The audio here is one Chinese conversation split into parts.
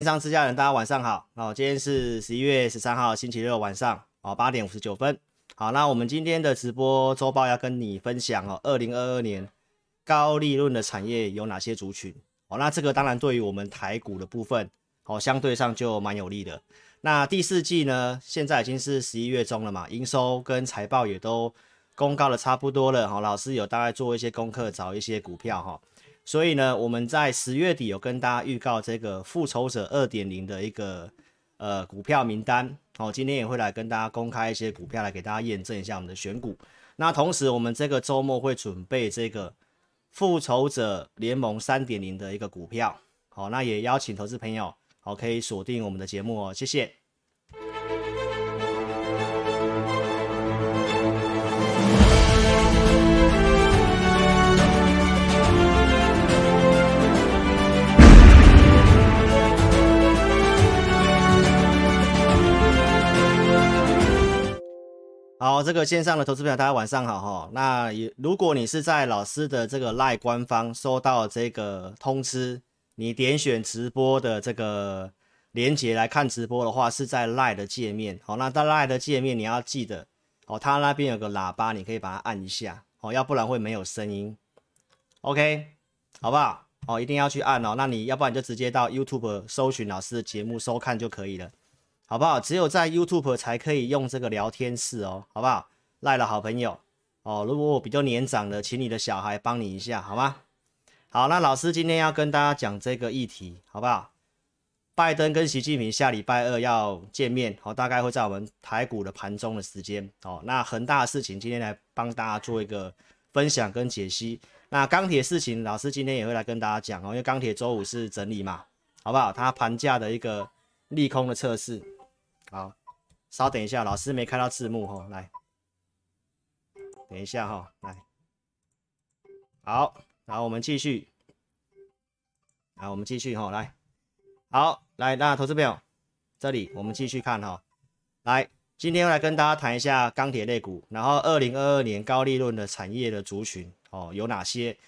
线上之家人，大家晚上好。哦，今天是十一月十三号星期六晚上哦，八点五十九分。好，那我们今天的直播周报要跟你分享哦，二零二二年高利润的产业有哪些族群？哦，那这个当然对于我们台股的部分，哦，相对上就蛮有利的。那第四季呢，现在已经是十一月中了嘛，营收跟财报也都公告的差不多了。哈，老师有大概做一些功课，找一些股票哈。所以呢，我们在十月底有跟大家预告这个复仇者二点零的一个呃股票名单，好，今天也会来跟大家公开一些股票来给大家验证一下我们的选股。那同时，我们这个周末会准备这个复仇者联盟三点零的一个股票，好，那也邀请投资朋友好可以锁定我们的节目哦，谢谢。好，这个线上的投资朋友，大家晚上好哈。那也如果你是在老师的这个 LINE 官方收到这个通知，你点选直播的这个连接来看直播的话，是在 LINE 的界面。好，那在 LINE 的界面你要记得哦，它那边有个喇叭，你可以把它按一下哦，要不然会没有声音。OK，好不好？哦，一定要去按哦。那你要不然就直接到 YouTube 搜寻老师的节目收看就可以了。好不好？只有在 YouTube 才可以用这个聊天室哦，好不好？赖了好朋友哦，如果我比较年长的，请你的小孩帮你一下，好吗？好，那老师今天要跟大家讲这个议题，好不好？拜登跟习近平下礼拜二要见面，好，大概会在我们台股的盘中的时间哦。那恒大的事情今天来帮大家做一个分享跟解析。那钢铁事情，老师今天也会来跟大家讲哦，因为钢铁周五是整理嘛，好不好？它盘价的一个利空的测试。好，稍等一下，老师没看到字幕哈，来，等一下哈，来，好，然后我们继续，好，我们继续哈，来，好，来，那投资朋友，这里我们继续看哈，来，今天来跟大家谈一下钢铁类股，然后二零二二年高利润的产业的族群哦有哪些？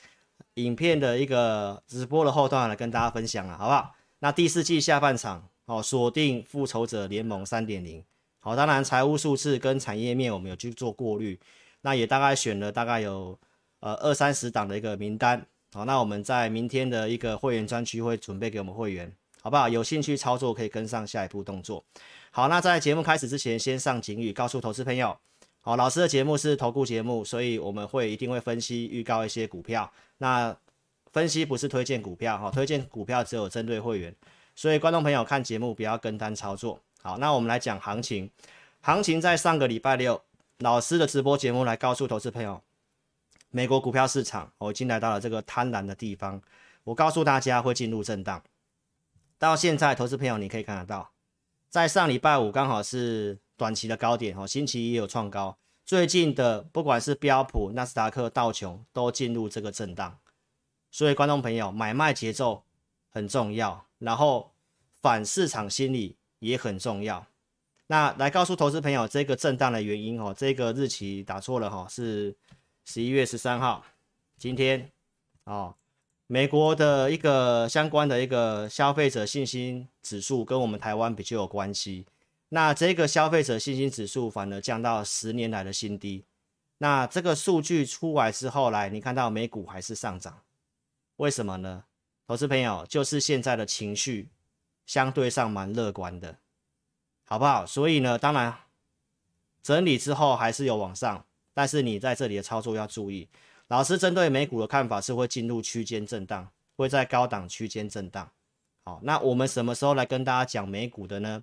影片的一个直播的后段来跟大家分享了，好不好？那第四季下半场。好，锁定复仇者联盟三点零。好，当然财务数字跟产业面我们有去做过滤，那也大概选了大概有呃二三十档的一个名单。好，那我们在明天的一个会员专区会准备给我们会员，好不好？有兴趣操作可以跟上下一步动作。好，那在节目开始之前，先上警语，告诉投资朋友，好，老师的节目是投顾节目，所以我们会一定会分析预告一些股票。那分析不是推荐股票，哈，推荐股票只有针对会员。所以，观众朋友看节目不要跟单操作。好，那我们来讲行情。行情在上个礼拜六，老师的直播节目来告诉投资朋友，美国股票市场我已经来到了这个贪婪的地方。我告诉大家会进入震荡。到现在，投资朋友你可以看得到，在上礼拜五刚好是短期的高点哦，星期一有创高。最近的不管是标普、纳斯达克、道琼都进入这个震荡。所以，观众朋友买卖节奏很重要。然后反市场心理也很重要。那来告诉投资朋友这个震荡的原因哦，这个日期打错了哈，是十一月十三号，今天哦，美国的一个相关的一个消费者信心指数跟我们台湾比较有关系。那这个消费者信心指数反而降到十年来的新低。那这个数据出来之后来，你看到美股还是上涨，为什么呢？投资朋友，就是现在的情绪相对上蛮乐观的，好不好？所以呢，当然整理之后还是有往上，但是你在这里的操作要注意。老师针对美股的看法是会进入区间震荡，会在高档区间震荡。好，那我们什么时候来跟大家讲美股的呢？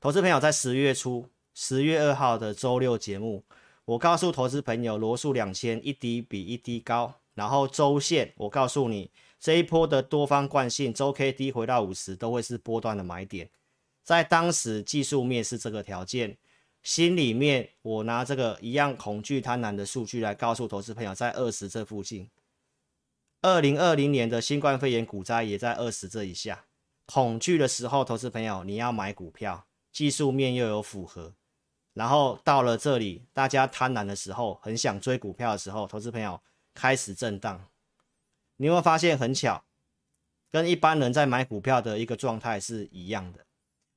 投资朋友在十月初，十月二号的周六节目，我告诉投资朋友，罗素两千一低比一低高，然后周线我告诉你。这一波的多方惯性，周 K D 回到五十都会是波段的买点，在当时技术面是这个条件，心里面我拿这个一样恐惧贪婪的数据来告诉投资朋友，在二十这附近。二零二零年的新冠肺炎股灾也在二十这以下，恐惧的时候，投资朋友你要买股票，技术面又有符合，然后到了这里，大家贪婪的时候，很想追股票的时候，投资朋友开始震荡。你会发现很巧？跟一般人在买股票的一个状态是一样的。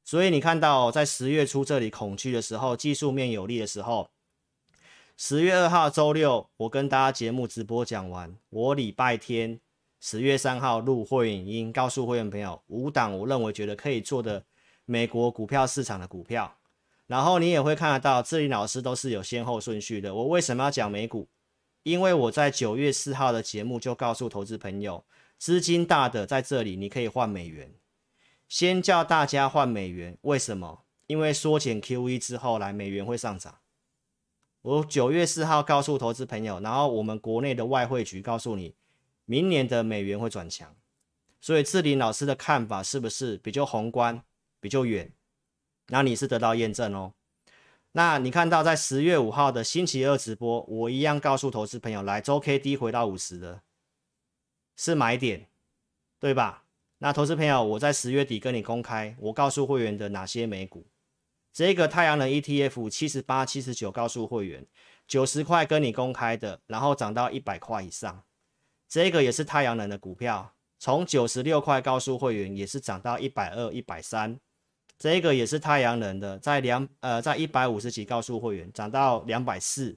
所以你看到在十月初这里恐惧的时候，技术面有利的时候，十月二号周六我跟大家节目直播讲完，我礼拜天十月三号录会影音，告诉会员朋友五档我认为觉得可以做的美国股票市场的股票。然后你也会看得到，这里老师都是有先后顺序的。我为什么要讲美股？因为我在九月四号的节目就告诉投资朋友，资金大的在这里你可以换美元，先叫大家换美元。为什么？因为缩减 QE 之后来美元会上涨。我九月四号告诉投资朋友，然后我们国内的外汇局告诉你，明年的美元会转强。所以智霖老师的看法是不是比较宏观、比较远？那你是得到验证哦。那你看到在十月五号的星期二直播，我一样告诉投资朋友，来周 K D 回到五十的，是买点，对吧？那投资朋友，我在十月底跟你公开，我告诉会员的哪些美股，这个太阳能 ETF 七十八、七十九，告诉会员九十块跟你公开的，然后涨到一百块以上，这个也是太阳能的股票，从九十六块告诉会员也是涨到一百二、一百三。这个也是太阳能的，在两呃，在一百五十几告诉会员涨到两百四。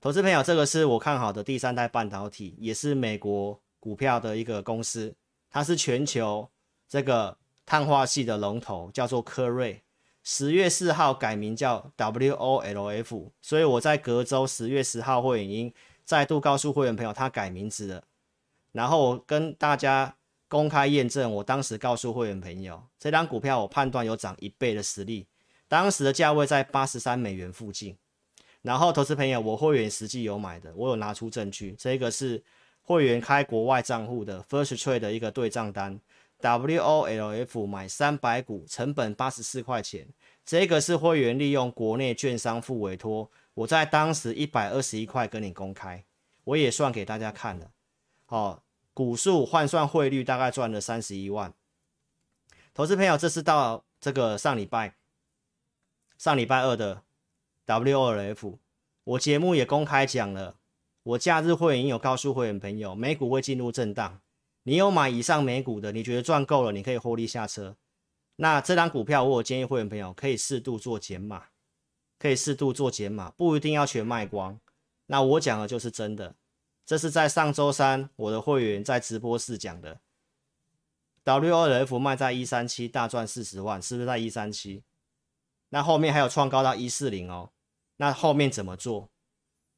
投资朋友，这个是我看好的第三代半导体，也是美国股票的一个公司，它是全球这个碳化系的龙头，叫做科瑞。十月四号改名叫 WOLF，所以我在隔周十月十号会员再度告诉会员朋友，它改名字了。然后我跟大家。公开验证，我当时告诉会员朋友，这张股票我判断有涨一倍的实力，当时的价位在八十三美元附近。然后投资朋友，我会员实际有买的，我有拿出证据，这个是会员开国外账户的 First Trade 的一个对账单，WOLF 买三百股，成本八十四块钱，这个是会员利用国内券商付委托，我在当时一百二十一块跟你公开，我也算给大家看了，哦。股数换算汇率大概赚了三十一万。投资朋友，这是到这个上礼拜，上礼拜二的 WOF，我节目也公开讲了。我假日会员有告诉会员朋友，美股会进入震荡。你有买以上美股的，你觉得赚够了，你可以获利下车。那这张股票，我有建议会员朋友可以适度做减码，可以适度做减码，不一定要全卖光。那我讲的就是真的。这是在上周三，我的会员在直播室讲的。WOLF 卖在一三七，大赚四十万，是不是在一三七？那后面还有创高到一四零哦。那后面怎么做？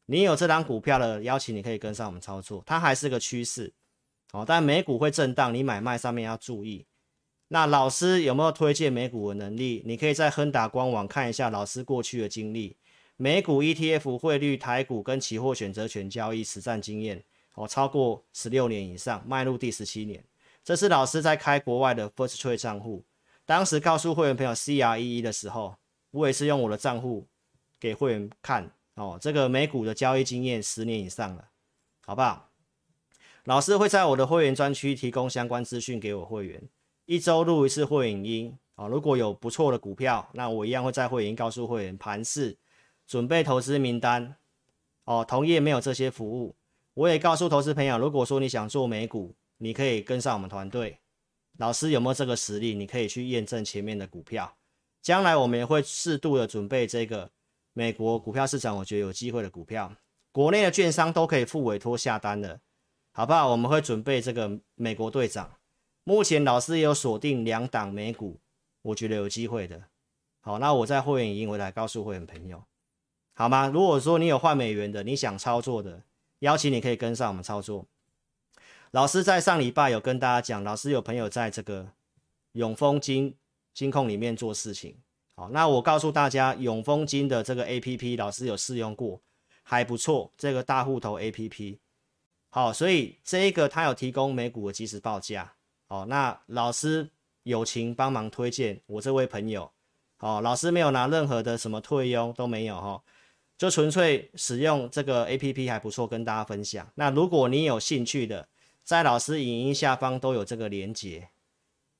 你有这张股票的邀请，你可以跟上我们操作，它还是个趋势哦。但美股会震荡，你买卖上面要注意。那老师有没有推荐美股的能力？你可以在亨达官网看一下老师过去的经历。美股 ETF 汇率、台股跟期货选择权交易实战经验哦，超过十六年以上，迈入第十七年。这是老师在开国外的 First Trade 账户，当时告诉会员朋友 CREE 的时候，我也是用我的账户给会员看哦。这个美股的交易经验十年以上了，好不好？老师会在我的会员专区提供相关资讯给我会员，一周录一次会员音哦。如果有不错的股票，那我一样会在会员告诉会员盘势。准备投资名单哦，同业没有这些服务。我也告诉投资朋友，如果说你想做美股，你可以跟上我们团队。老师有没有这个实力？你可以去验证前面的股票。将来我们也会适度的准备这个美国股票市场，我觉得有机会的股票。国内的券商都可以付委托下单的，好不好？我们会准备这个美国队长。目前老师也有锁定两档美股，我觉得有机会的。好，那我在会员营，我来告诉会员朋友。好吗？如果说你有换美元的，你想操作的，邀请你可以跟上我们操作。老师在上礼拜有跟大家讲，老师有朋友在这个永丰金金控里面做事情。好，那我告诉大家，永丰金的这个 APP，老师有试用过，还不错。这个大户头 APP，好，所以这一个他有提供美股的即时报价。好，那老师友情帮忙推荐我这位朋友。好，老师没有拿任何的什么退佣都没有哈。就纯粹使用这个 APP 还不错，跟大家分享。那如果你有兴趣的，在老师影音下方都有这个连接。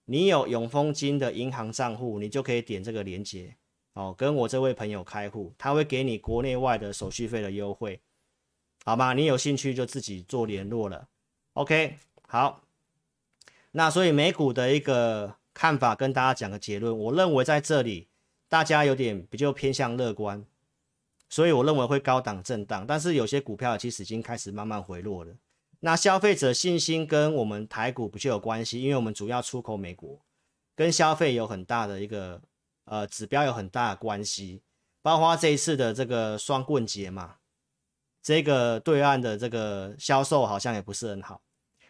你有永丰金的银行账户，你就可以点这个连接哦，跟我这位朋友开户，他会给你国内外的手续费的优惠，好吗？你有兴趣就自己做联络了。OK，好。那所以美股的一个看法跟大家讲个结论，我认为在这里大家有点比较偏向乐观，所以我认为会高档震荡，但是有些股票其实已经开始慢慢回落了。那消费者信心跟我们台股不就有关系？因为我们主要出口美国，跟消费有很大的一个呃指标有很大的关系，包括这一次的这个双棍节嘛，这个对岸的这个销售好像也不是很好，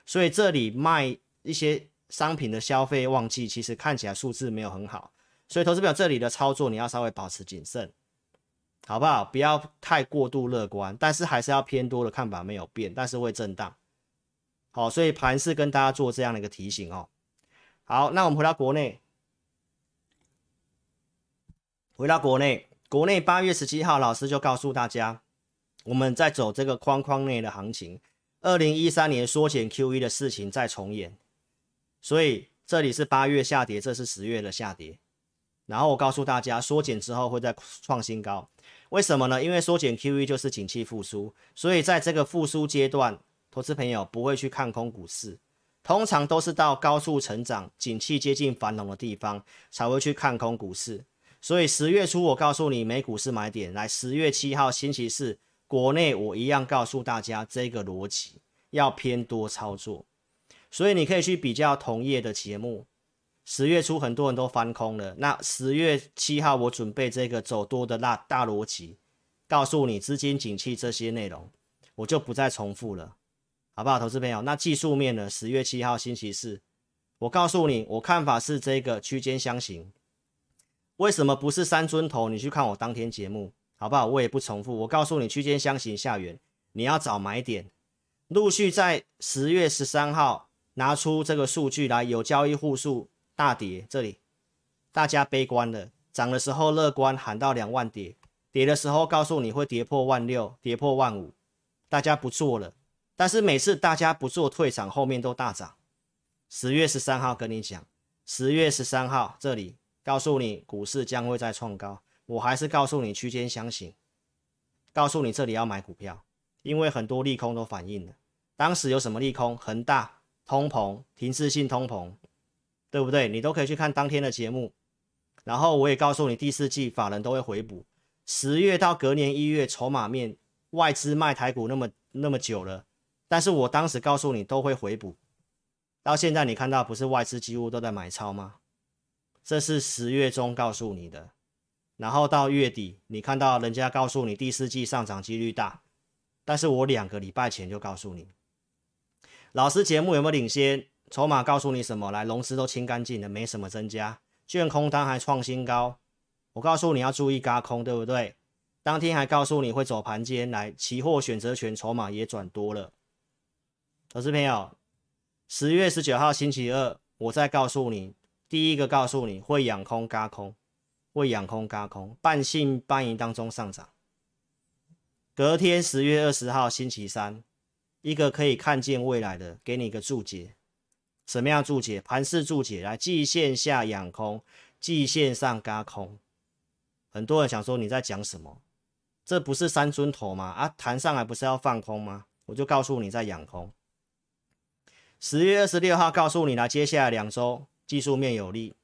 所以这里卖一些商品的消费旺季，其实看起来数字没有很好，所以投资表这里的操作你要稍微保持谨慎，好不好？不要太过度乐观，但是还是要偏多的看法没有变，但是会震荡。好，所以盘是跟大家做这样的一个提醒哦。好，那我们回到国内，回到国内，国内八月十七号，老师就告诉大家，我们在走这个框框内的行情，二零一三年缩减 QE 的事情再重演，所以这里是八月下跌，这是十月的下跌。然后我告诉大家，缩减之后会再创新高，为什么呢？因为缩减 QE 就是景气复苏，所以在这个复苏阶段。投资朋友不会去看空股市，通常都是到高速成长、景气接近繁荣的地方才会去看空股市。所以十月初我告诉你美股是买点，来十月七号星期四，国内我一样告诉大家这个逻辑要偏多操作。所以你可以去比较同业的节目，十月初很多人都翻空了，那十月七号我准备这个走多的大大逻辑，告诉你资金景气这些内容，我就不再重复了。好不好，投资朋友？那技术面呢？十月七号星期四，我告诉你，我看法是这个区间箱型。为什么不是三尊头？你去看我当天节目，好不好？我也不重复。我告诉你，区间箱型下缘，你要找买点。陆续在十月十三号拿出这个数据来，有交易户数大跌，这里。大家悲观了，涨的时候乐观，喊到两万跌，跌的时候告诉你会跌破万六，跌破万五，大家不做了。但是每次大家不做退场，后面都大涨。十月十三号跟你讲，十月十三号这里告诉你股市将会再创高，我还是告诉你区间箱型，告诉你这里要买股票，因为很多利空都反映了。当时有什么利空？恒大、通膨、停滞性通膨，对不对？你都可以去看当天的节目。然后我也告诉你，第四季法人都会回补。十月到隔年一月，筹码面外资卖台股那么那么久了。但是我当时告诉你都会回补，到现在你看到不是外资几乎都在买超吗？这是十月中告诉你的，然后到月底你看到人家告诉你第四季上涨几率大，但是我两个礼拜前就告诉你，老师节目有没有领先？筹码告诉你什么？来，融资都清干净了，没什么增加，券空单还创新高，我告诉你要注意轧空，对不对？当天还告诉你会走盘间，来，期货选择权筹码也转多了。投资朋友，十月十九号星期二，我再告诉你，第一个告诉你会养空轧空，会养空轧空，半信半疑当中上涨。隔天十月二十号星期三，一个可以看见未来的，给你一个注解，什么样注解？盘势注解，来，季线下养空，季线上轧空。很多人想说你在讲什么？这不是三尊头吗？啊，弹上来不是要放空吗？我就告诉你在养空。十月二十六号告诉你来，接下来两周技术面有利，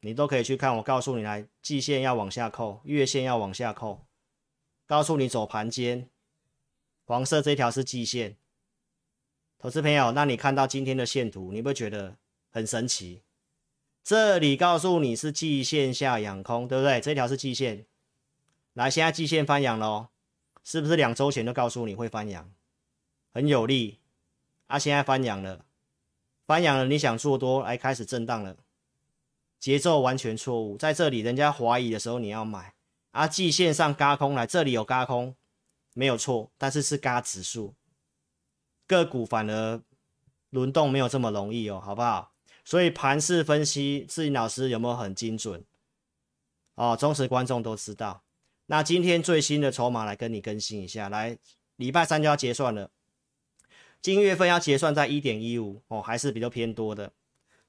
你都可以去看。我告诉你来，季线要往下扣，月线要往下扣，告诉你走盘间，黄色这条是季线。投资朋友，那你看到今天的线图，你会觉得很神奇？这里告诉你是季线下养空，对不对？这条是季线，来，现在季线翻阳了，是不是两周前就告诉你会翻阳，很有利？啊，现在翻阳了。翻阳了，你想做多，来，开始震荡了，节奏完全错误。在这里，人家怀疑的时候，你要买。啊，季线上轧空来，这里有轧空，没有错，但是是轧指数，个股反而轮动没有这么容易哦，好不好？所以盘势分析，志霖老师有没有很精准？哦，忠实观众都知道。那今天最新的筹码来跟你更新一下，来，礼拜三就要结算了。今月份要结算在一点一五哦，还是比较偏多的。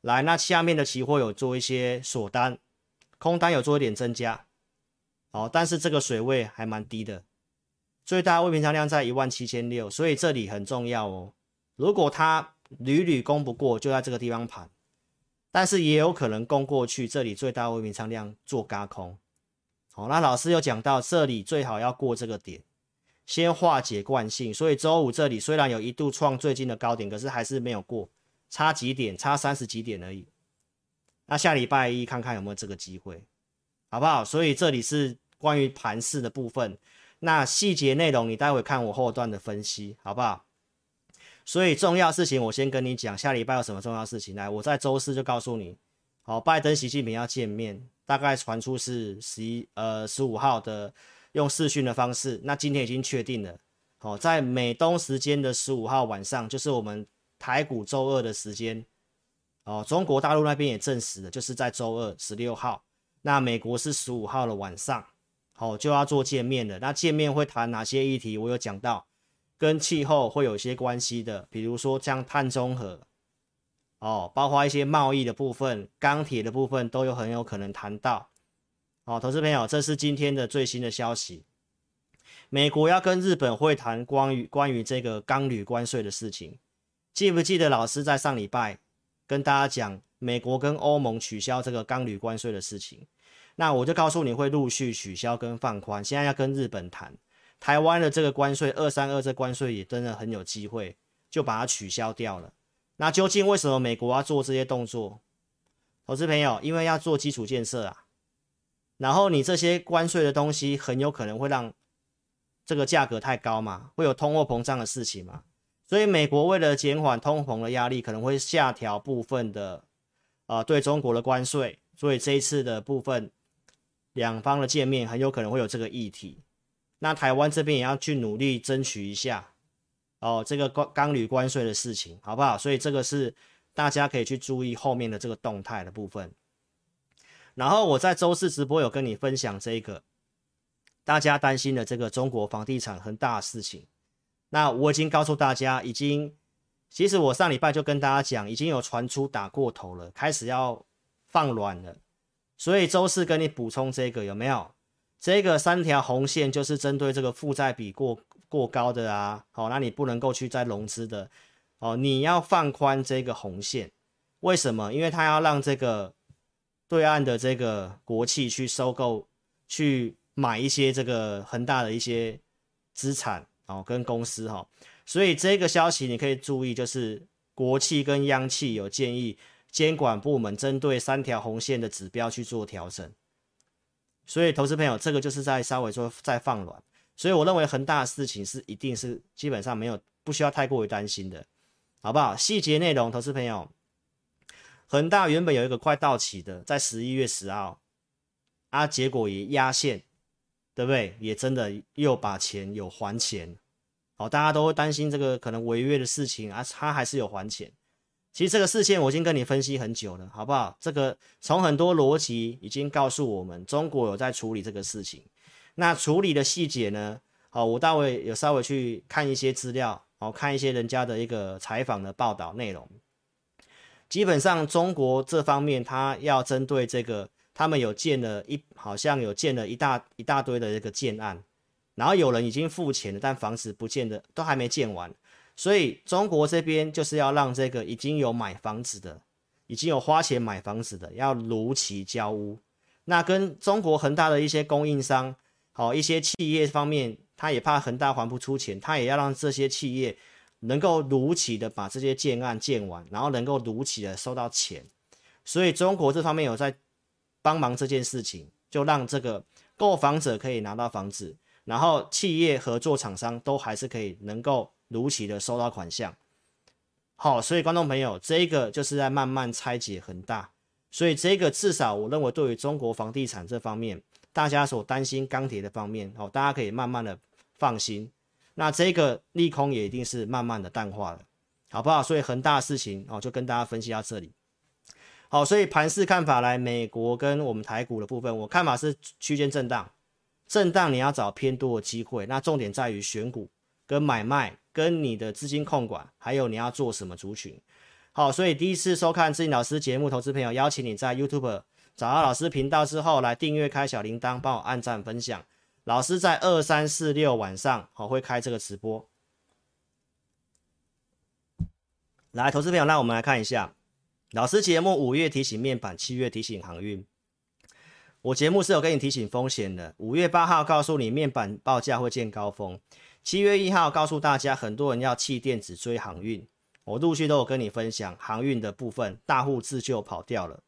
来，那下面的期货有做一些锁单，空单有做一点增加，哦，但是这个水位还蛮低的，最大未平仓量在一万七千六，所以这里很重要哦。如果它屡屡攻不过，就在这个地方盘，但是也有可能攻过去，这里最大未平仓量做轧空。好，那老师又讲到，这里最好要过这个点，先化解惯性。所以周五这里虽然有一度创最近的高点，可是还是没有过，差几点，差三十几点而已。那下礼拜一看看有没有这个机会，好不好？所以这里是关于盘势的部分，那细节内容你待会看我后段的分析，好不好？所以重要事情我先跟你讲，下礼拜有什么重要事情？来，我在周四就告诉你，好，拜登、习近平要见面。大概传出是十一呃十五号的用视讯的方式，那今天已经确定了。好，在美东时间的十五号晚上，就是我们台股周二的时间。哦，中国大陆那边也证实了，就是在周二十六号。那美国是十五号的晚上，好就要做见面了。那见面会谈哪些议题？我有讲到，跟气候会有一些关系的，比如说像碳中和。哦，包括一些贸易的部分、钢铁的部分都有很有可能谈到。哦，投资朋友，这是今天的最新的消息。美国要跟日本会谈关于关于这个钢铝关税的事情。记不记得老师在上礼拜跟大家讲美国跟欧盟取消这个钢铝关税的事情？那我就告诉你会陆续取消跟放宽。现在要跟日本谈，台湾的这个关税二三二这关税也真的很有机会就把它取消掉了。那究竟为什么美国要做这些动作？投资朋友，因为要做基础建设啊。然后你这些关税的东西很有可能会让这个价格太高嘛，会有通货膨胀的事情嘛。所以美国为了减缓通膨的压力，可能会下调部分的呃对中国的关税。所以这一次的部分两方的见面很有可能会有这个议题。那台湾这边也要去努力争取一下。哦，这个钢钢铝关税的事情，好不好？所以这个是大家可以去注意后面的这个动态的部分。然后我在周四直播有跟你分享这个大家担心的这个中国房地产很大事情。那我已经告诉大家，已经其实我上礼拜就跟大家讲，已经有传出打过头了，开始要放软了。所以周四跟你补充这个有没有？这个三条红线就是针对这个负债比过。过高的啊，好，那你不能够去再融资的，哦，你要放宽这个红线，为什么？因为他要让这个对岸的这个国企去收购、去买一些这个恒大的一些资产，哦，跟公司哈，所以这个消息你可以注意，就是国企跟央企有建议监管部门针对三条红线的指标去做调整，所以投资朋友，这个就是在稍微说再放软。所以我认为恒大的事情是一定是基本上没有不需要太过于担心的，好不好？细节内容，投资朋友，恒大原本有一个快到期的，在十一月十号，啊，结果也压线，对不对？也真的又把钱有还钱，好，大家都会担心这个可能违约的事情啊，他还是有还钱。其实这个事件我已经跟你分析很久了，好不好？这个从很多逻辑已经告诉我们，中国有在处理这个事情。那处理的细节呢？好，我待会有稍微去看一些资料，好，看一些人家的一个采访的报道内容。基本上中国这方面，他要针对这个，他们有建了一，好像有建了一大一大堆的这个建案，然后有人已经付钱了，但房子不见得都还没建完，所以中国这边就是要让这个已经有买房子的，已经有花钱买房子的，要如期交屋。那跟中国恒大的一些供应商。好，一些企业方面，他也怕恒大还不出钱，他也要让这些企业能够如期的把这些建案建完，然后能够如期的收到钱。所以中国这方面有在帮忙这件事情，就让这个购房者可以拿到房子，然后企业合作厂商都还是可以能够如期的收到款项。好，所以观众朋友，这个就是在慢慢拆解恒大，所以这个至少我认为对于中国房地产这方面。大家所担心钢铁的方面，哦，大家可以慢慢的放心。那这个利空也一定是慢慢的淡化了，好不好？所以恒大的事情哦，就跟大家分析到这里。好，所以盘势看法来，美国跟我们台股的部分，我看法是区间震荡，震荡你要找偏多的机会。那重点在于选股跟买卖，跟你的资金控管，还有你要做什么族群。好，所以第一次收看志颖老师节目，投资朋友邀请你在 YouTube。找到老师频道之后，来订阅、开小铃铛，帮我按赞、分享。老师在二、三、四、六晚上好会开这个直播。来，投资朋友，那我们来看一下，老师节目五月提醒面板，七月提醒航运。我节目是有跟你提醒风险的，五月八号告诉你面板报价会见高峰，七月一号告诉大家很多人要弃电子追航运，我陆续都有跟你分享航运的部分，大户自救跑掉了，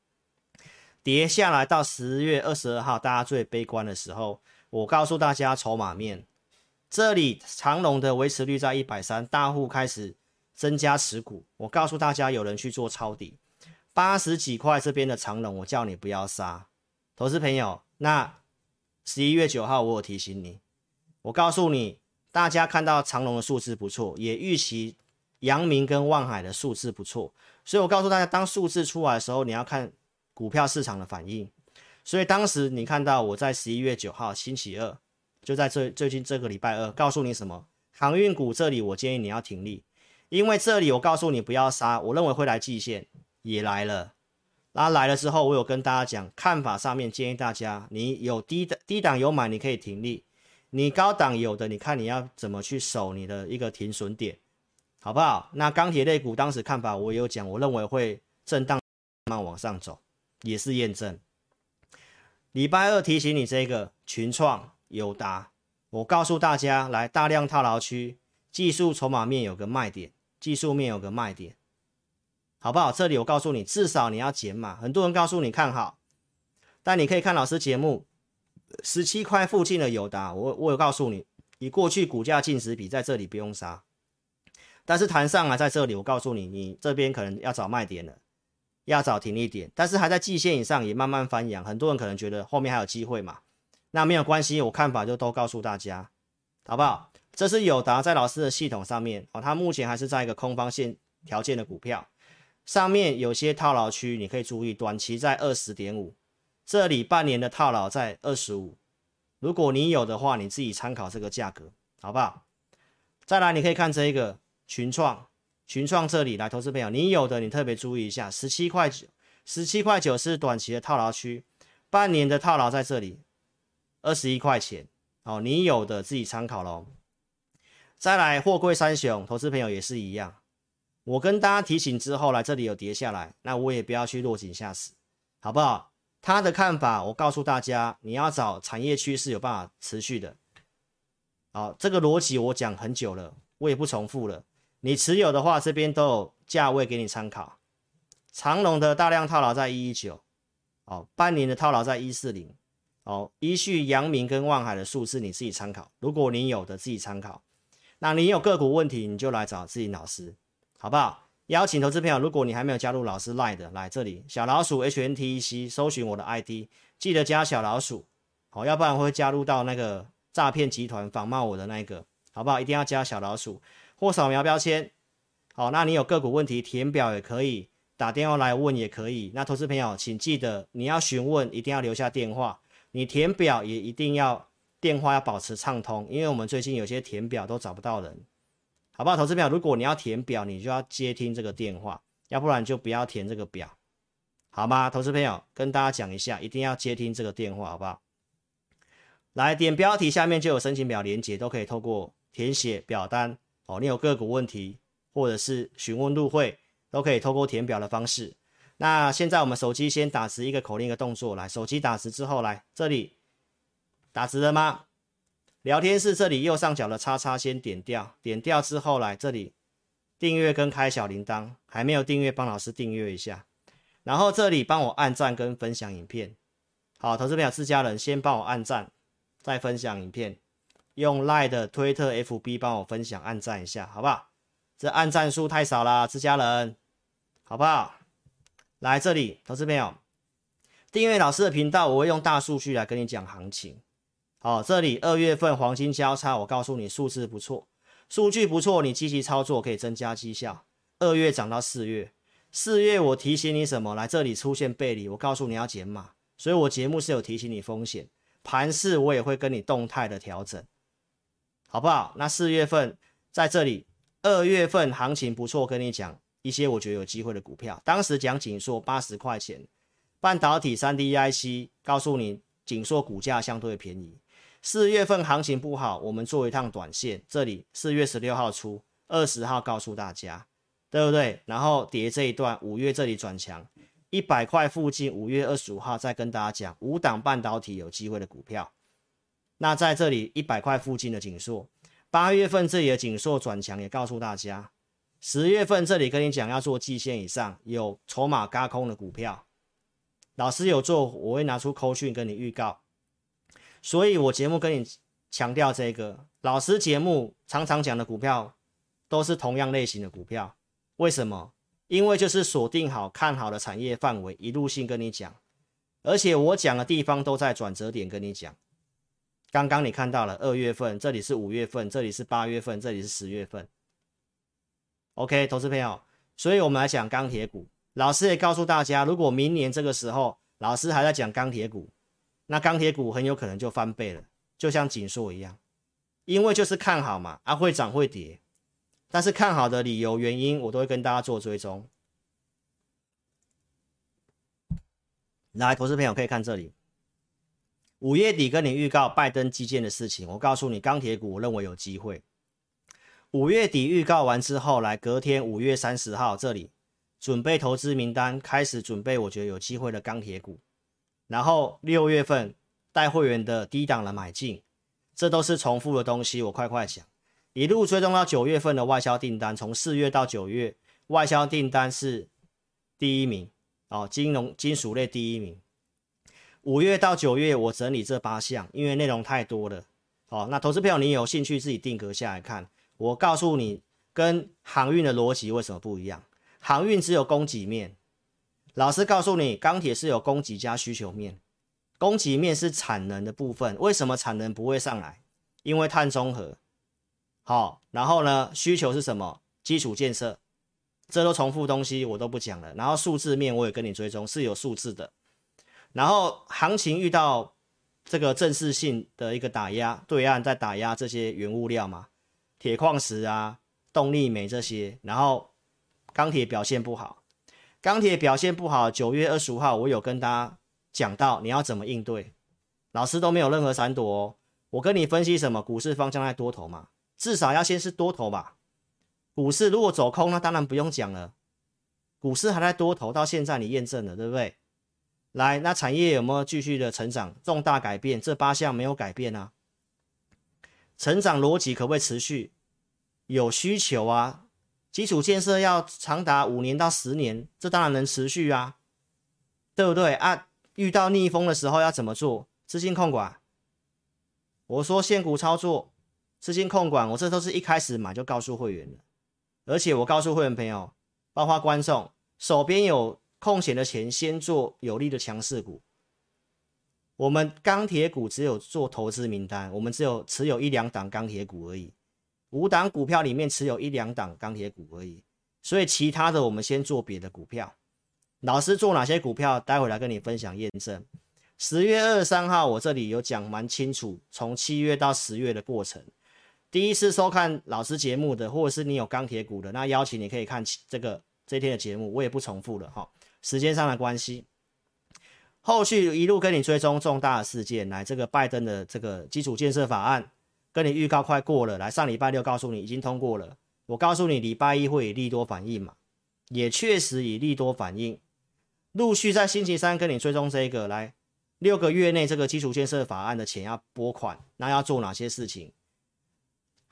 跌下来到十月二十二号，大家最悲观的时候，我告诉大家筹码面，这里长龙的维持率在一百三，大户开始增加持股，我告诉大家有人去做抄底，八十几块这边的长龙，我叫你不要杀。投资朋友，那十一月九号我有提醒你，我告诉你，大家看到长隆的数字不错，也预期阳明跟万海的数字不错，所以我告诉大家，当数字出来的时候，你要看股票市场的反应。所以当时你看到我在十一月九号星期二，就在最最近这个礼拜二，告诉你什么？航运股这里我建议你要停利，因为这里我告诉你不要杀，我认为会来季线，也来了。然后来了之后，我有跟大家讲看法上面，建议大家，你有低的低档有买，你可以停利；你高档有的，你看你要怎么去守你的一个停损点，好不好？那钢铁类股当时看法我也有讲，我认为会震荡慢慢往上走，也是验证。礼拜二提醒你这个群创友达，我告诉大家，来大量套牢区，技术筹码面有个卖点，技术面有个卖点。好不好？这里我告诉你，至少你要减码。很多人告诉你看好，但你可以看老师节目，十七块附近的友达，我我有告诉你，以过去股价净值比，在这里不用杀。但是弹上来在这里，我告诉你，你这边可能要找卖点了，要找停一点。但是还在季线以上，也慢慢翻扬。很多人可能觉得后面还有机会嘛，那没有关系，我看法就都告诉大家，好不好？这是友达在老师的系统上面哦，它目前还是在一个空方线条件的股票。上面有些套牢区，你可以注意，短期在二十点五，这里半年的套牢在二十五。如果你有的话，你自己参考这个价格，好不好？再来，你可以看这一个群创，群创这里来，投资朋友，你有的你特别注意一下，十七块九，十七块九是短期的套牢区，半年的套牢在这里，二十一块钱，哦，你有的自己参考喽。再来，货柜三雄，投资朋友也是一样。我跟大家提醒之后，来这里有跌下来，那我也不要去落井下石，好不好？他的看法，我告诉大家，你要找产业趋势有办法持续的。好，这个逻辑我讲很久了，我也不重复了。你持有的话，这边都有价位给你参考。长荣的大量套牢在一一九，哦，半年的套牢在一四零，哦，依序阳明跟望海的数字你自己参考。如果你有的自己参考，那你有个股问题，你就来找自己老师。好不好？邀请投资朋友，如果你还没有加入老师 Line 的，来这里小老鼠 HNTEC 搜寻我的 ID，记得加小老鼠，好，要不然会加入到那个诈骗集团仿冒我的那个，好不好？一定要加小老鼠或扫描标签。好，那你有个股问题填表也可以，打电话来问也可以。那投资朋友，请记得你要询问，一定要留下电话。你填表也一定要电话要保持畅通，因为我们最近有些填表都找不到人。好不好，投资朋友，如果你要填表，你就要接听这个电话，要不然就不要填这个表，好吗？投资朋友，跟大家讲一下，一定要接听这个电话，好不好？来点标题下面就有申请表连接，都可以透过填写表单哦。你有个股问题或者是询问入会，都可以透过填表的方式。那现在我们手机先打直一个口令一个动作，来，手机打直之后，来这里打直了吗？聊天室这里右上角的叉叉先点掉，点掉之后来这里订阅跟开小铃铛，还没有订阅帮老师订阅一下，然后这里帮我按赞跟分享影片。好，投资朋友自家人先帮我按赞，再分享影片，用 lie 的推特 FB 帮我分享按赞一下，好不好？这按赞数太少了，自家人，好不好？来这里，投资朋友订阅老师的频道，我会用大数据来跟你讲行情。好，这里二月份黄金交叉，我告诉你数字不错，数据不错，你积极操作可以增加绩效。二月涨到四月，四月我提醒你什么？来这里出现背离，我告诉你要减码，所以我节目是有提醒你风险。盘势我也会跟你动态的调整，好不好？那四月份在这里，二月份行情不错，跟你讲一些我觉得有机会的股票。当时讲景硕八十块钱，半导体三 D IC，告诉你景硕股价相对便宜。四月份行情不好，我们做一趟短线。这里四月十六号出，二十号告诉大家，对不对？然后叠这一段，五月这里转强，一百块附近，五月二十五号再跟大家讲五档半导体有机会的股票。那在这里一百块附近的景硕，八月份这里的景硕转强，也告诉大家，十月份这里跟你讲要做季线以上有筹码轧空的股票，老师有做，我会拿出扣讯跟你预告。所以我节目跟你强调这个，老师节目常常讲的股票都是同样类型的股票，为什么？因为就是锁定好看好的产业范围，一路性跟你讲，而且我讲的地方都在转折点跟你讲。刚刚你看到了二月份，这里是五月份，这里是八月份，这里是十月份。OK，投资朋友，所以我们来讲钢铁股，老师也告诉大家，如果明年这个时候老师还在讲钢铁股。那钢铁股很有可能就翻倍了，就像景硕一样，因为就是看好嘛，啊会涨会跌，但是看好的理由原因我都会跟大家做追踪。来，投资朋友可以看这里，五月底跟你预告拜登基建的事情，我告诉你钢铁股我认为有机会。五月底预告完之后，来隔天五月三十号这里准备投资名单，开始准备，我觉得有机会的钢铁股。然后六月份带会员的低档的买进，这都是重复的东西。我快快讲，一路追踪到九月份的外销订单，从四月到九月外销订单是第一名哦，金融金属类第一名。五月到九月我整理这八项，因为内容太多了哦。那投资票你有兴趣自己定格下来看。我告诉你，跟航运的逻辑为什么不一样？航运只有供给面。老师告诉你，钢铁是有供给加需求面，供给面是产能的部分。为什么产能不会上来？因为碳中和。好，然后呢，需求是什么？基础建设，这都重复东西，我都不讲了。然后数字面我也跟你追踪，是有数字的。然后行情遇到这个正式性的一个打压，对岸在打压这些原物料嘛，铁矿石啊、动力煤这些，然后钢铁表现不好。钢铁表现不好，九月二十五号我有跟大家讲到你要怎么应对，老师都没有任何闪躲哦。我跟你分析什么？股市方向在多头嘛，至少要先是多头吧。股市如果走空，那当然不用讲了。股市还在多头，到现在你验证了，对不对？来，那产业有没有继续的成长？重大改变？这八项没有改变啊。成长逻辑可不可以持续？有需求啊。基础建设要长达五年到十年，这当然能持续啊，对不对啊？遇到逆风的时候要怎么做？资金控管。我说现股操作，资金控管，我这都是一开始买就告诉会员的，而且我告诉会员朋友，包括观众，手边有空闲的钱，先做有利的强势股。我们钢铁股只有做投资名单，我们只有持有一两档钢铁股而已。五档股票里面持有一两档钢铁股而已，所以其他的我们先做别的股票。老师做哪些股票，待会来跟你分享验证。十月二十三号我这里有讲蛮清楚，从七月到十月的过程。第一次收看老师节目的，或者是你有钢铁股的，那邀请你可以看这个这天的节目，我也不重复了哈，时间上的关系。后续一路跟你追踪重大的事件，来这个拜登的这个基础建设法案。跟你预告快过了，来上礼拜六告诉你已经通过了。我告诉你礼拜一会以利多反应嘛，也确实以利多反应。陆续在星期三跟你追踪这个，来六个月内这个基础建设法案的钱要拨款，那要做哪些事情？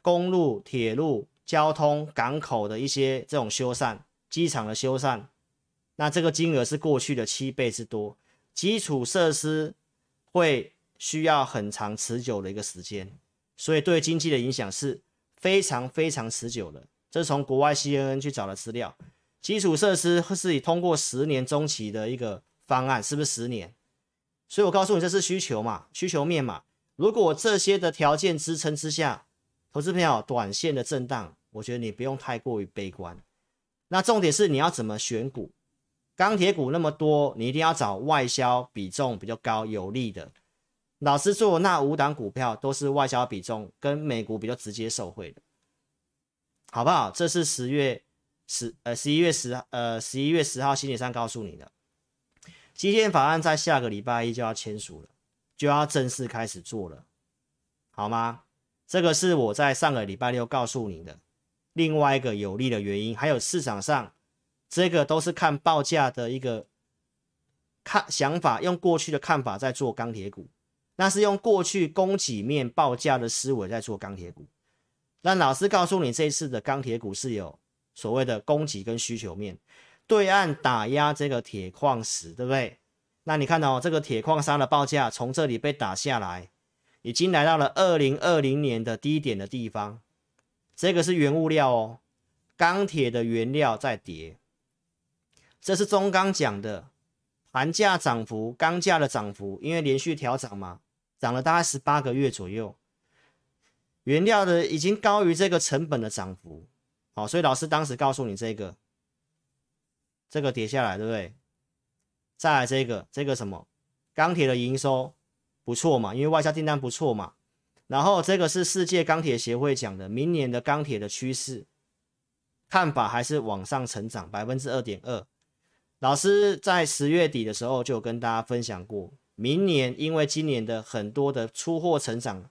公路、铁路、交通、港口的一些这种修缮，机场的修缮，那这个金额是过去的七倍之多。基础设施会需要很长持久的一个时间。所以对经济的影响是非常非常持久的。这是从国外 CNN 去找的资料，基础设施是以通过十年中期的一个方案，是不是十年？所以我告诉你，这是需求嘛，需求面嘛。如果这些的条件支撑之下，投资朋友短线的震荡，我觉得你不用太过于悲观。那重点是你要怎么选股？钢铁股那么多，你一定要找外销比重比较高、有利的。老师做那五档股票都是外销比重跟美股比较直接受惠的，好不好？这是十月十呃十一月十呃十一月十号星期三告诉你的，基建法案在下个礼拜一就要签署了，就要正式开始做了，好吗？这个是我在上个礼拜六告诉你的，另外一个有利的原因，还有市场上这个都是看报价的一个看想法，用过去的看法在做钢铁股，那是用过去供给面报价的思维在做钢铁股。那老师告诉你，这一次的钢铁股是有所谓的供给跟需求面，对岸打压这个铁矿石，对不对？那你看到、哦、这个铁矿砂的报价从这里被打下来，已经来到了二零二零年的低点的地方。这个是原物料哦，钢铁的原料在跌。这是中钢讲的盘价涨幅，钢价的涨幅，因为连续调涨嘛，涨了大概十八个月左右，原料的已经高于这个成本的涨幅。好，所以老师当时告诉你这个，这个跌下来，对不对？再来这个，这个什么？钢铁的营收不错嘛，因为外销订单不错嘛。然后这个是世界钢铁协会讲的，明年的钢铁的趋势看法还是往上成长百分之二点二。老师在十月底的时候就有跟大家分享过，明年因为今年的很多的出货成长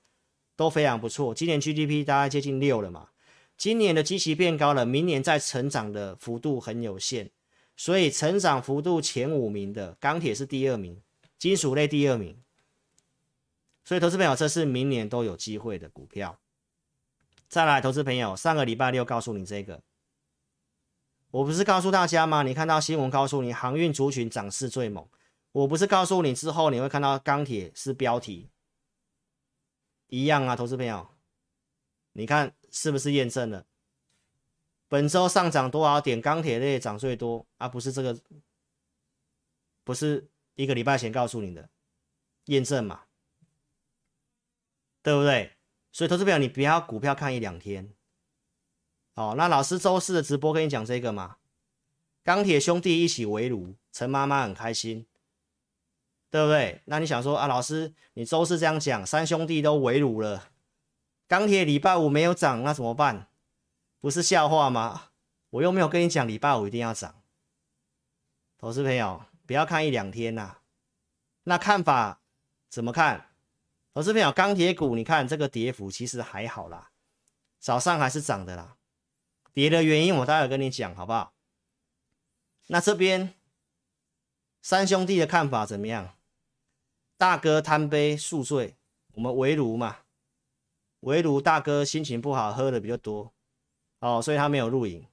都非常不错，今年 GDP 大概接近六了嘛，今年的基期变高了，明年再成长的幅度很有限，所以成长幅度前五名的钢铁是第二名，金属类第二名。所以，投资朋友，这是明年都有机会的股票。再来，投资朋友，上个礼拜六告诉你这个，我不是告诉大家吗？你看到新闻告诉你航运族群涨势最猛，我不是告诉你之后你会看到钢铁是标题一样啊，投资朋友，你看是不是验证了？本周上涨多少点？钢铁类涨最多啊，不是这个，不是一个礼拜前告诉你的验证嘛？对不对？所以投资朋友，你不要股票看一两天。哦，那老师周四的直播跟你讲这个嘛，钢铁兄弟一起围炉，陈妈妈很开心，对不对？那你想说啊，老师，你周四这样讲，三兄弟都围炉了，钢铁礼拜五没有涨，那怎么办？不是笑话吗？我又没有跟你讲礼拜五一定要涨。投资朋友，不要看一两天呐、那看法怎么看？投资朋友，钢铁股，你看这个跌幅其实还好啦，早上还是涨的啦。跌的原因我待会跟你讲，好不好？那这边三兄弟的看法怎么样？大哥贪杯宿醉，我们围炉嘛，围炉大哥心情不好，喝的比较多哦，所以他没有录影。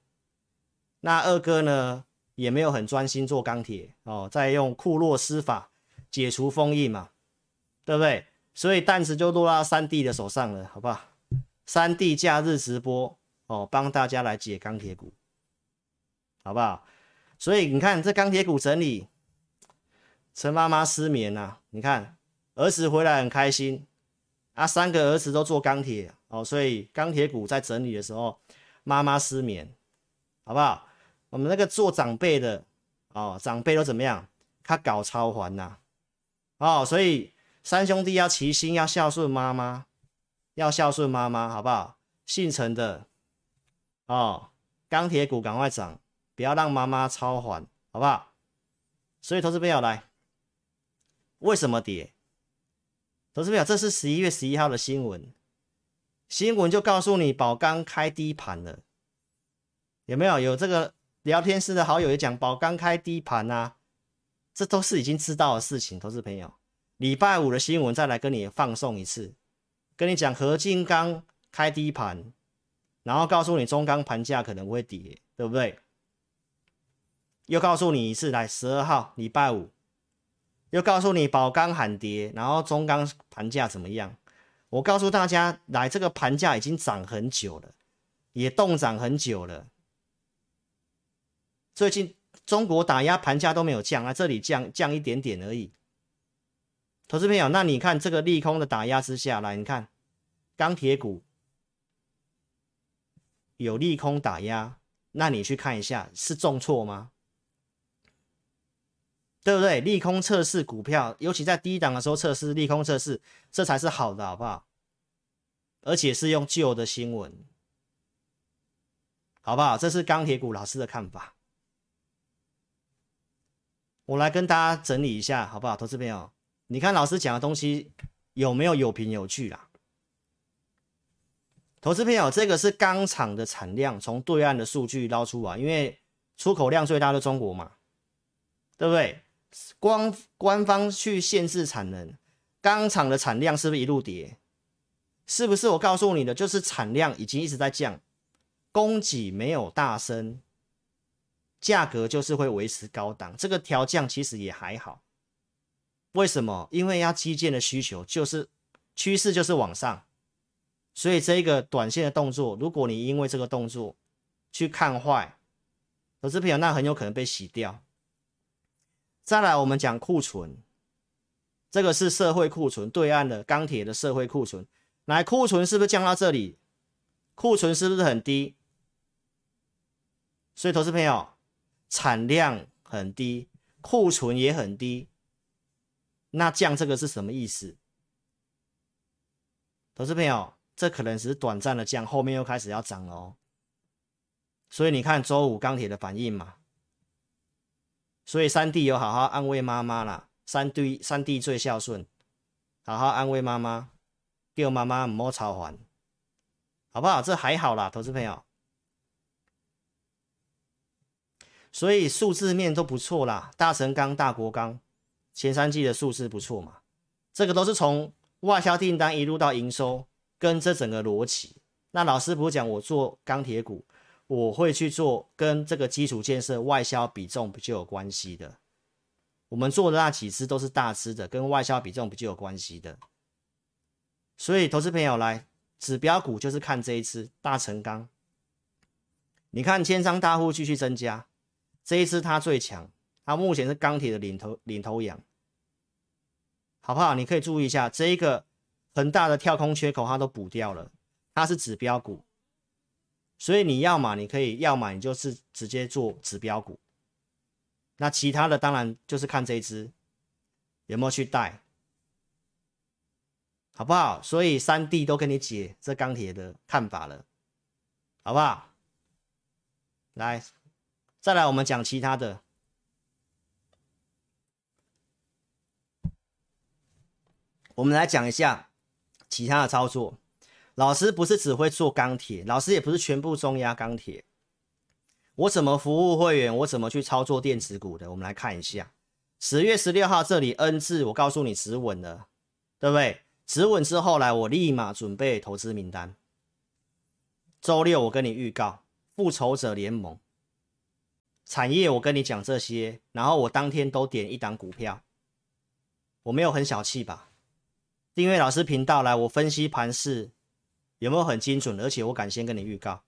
那二哥呢，也没有很专心做钢铁哦，在用库洛斯法解除封印嘛，对不对？所以担子就落到三弟的手上了，好不好？三弟假日直播哦，帮大家来解钢铁股，好不好？所以你看这钢铁股整理，陈妈妈失眠呐、啊。你看儿子回来很开心啊，三个儿子都做钢铁哦，所以钢铁股在整理的时候，妈妈失眠，好不好？我们那个做长辈的哦，长辈都怎么样？他搞超环呐，哦，所以。三兄弟要齐心，要孝顺妈妈，要孝顺妈妈，好不好？姓陈的哦，钢铁股赶快涨，不要让妈妈操烦，好不好？所以投资朋友来，为什么跌？投资朋友，这是十一月十一号的新闻，新闻就告诉你宝钢开低盘了，有没有？有这个聊天室的好友也讲宝钢开低盘啊，这都是已经知道的事情，投资朋友。礼拜五的新闻再来跟你放送一次，跟你讲合金钢开低盘，然后告诉你中钢盘价可能会跌，对不对？又告诉你一次，来十二号礼拜五，又告诉你宝钢喊跌，然后中钢盘价怎么样？我告诉大家，来这个盘价已经涨很久了，也动涨很久了。最近中国打压盘价都没有降啊，这里降降一点点而已。投资朋友，那你看这个利空的打压之下来，你看钢铁股有利空打压，那你去看一下是重挫吗？对不对？利空测试股票，尤其在低档的时候测试利空测试，这才是好的，好不好？而且是用旧的新闻，好不好？这是钢铁股老师的看法，我来跟大家整理一下，好不好？投资朋友。你看老师讲的东西有没有有凭有据啦？投资朋友，这个是钢厂的产量，从对岸的数据捞出啊，因为出口量最大的中国嘛，对不对？光官方去限制产能，钢厂的产量是不是一路跌？是不是我告诉你的，就是产量已经一直在降，供给没有大升，价格就是会维持高档，这个调降其实也还好。为什么？因为要基建的需求就是趋势就是往上。所以这个短线的动作，如果你因为这个动作去看坏投资朋友，那很有可能被洗掉。再来，我们讲库存，这个是社会库存，对岸的钢铁的社会库存。来，库存是不是降到这里？库存是不是很低？所以，投资朋友，产量很低，库存也很低，那降这个是什么意思？投资朋友。这可能只是短暂的降，后面又开始要涨了哦。所以你看周五钢铁的反应嘛。所以三弟有好好安慰妈妈啦，三弟三弟最孝顺，好好安慰妈妈，叫妈妈唔好操烦，好不好？这还好啦，投资朋友。所以数字面都不错啦，大神钢、大国钢前三季的数字不错嘛。这个都是从外销订单一路到营收。跟这整个逻辑，那老师不是讲我做钢铁股，我会去做跟这个基础建设外销比重比较有关系的。我们做的那几支都是大支的，跟外销比重比较有关系的。所以投资朋友来，指标股就是看这一支大成钢。你看千张大户继续增加，这一支它最强，它目前是钢铁的领头领头羊，好不好？你可以注意一下这一个。很大的跳空缺口，它都补掉了，它是指标股，所以你要嘛，你可以要嘛，你就是直接做指标股。那其他的当然就是看这一支有没有去带，好不好？所以三弟都跟你解这钢铁的看法了，好不好？来，再来我们讲其他的，我们来讲一下。其他的操作，老师不是只会做钢铁，老师也不是全部中压钢铁。我怎么服务会员？我怎么去操作电子股的？我们来看一下，十月十六号这里 N 字，我告诉你止稳了，对不对？止稳之后来，我立马准备投资名单。周六我跟你预告复仇者联盟产业，我跟你讲这些，然后我当天都点一档股票，我没有很小气吧？订阅老师频道来，我分析盘势有没有很精准？而且我敢先跟你预告，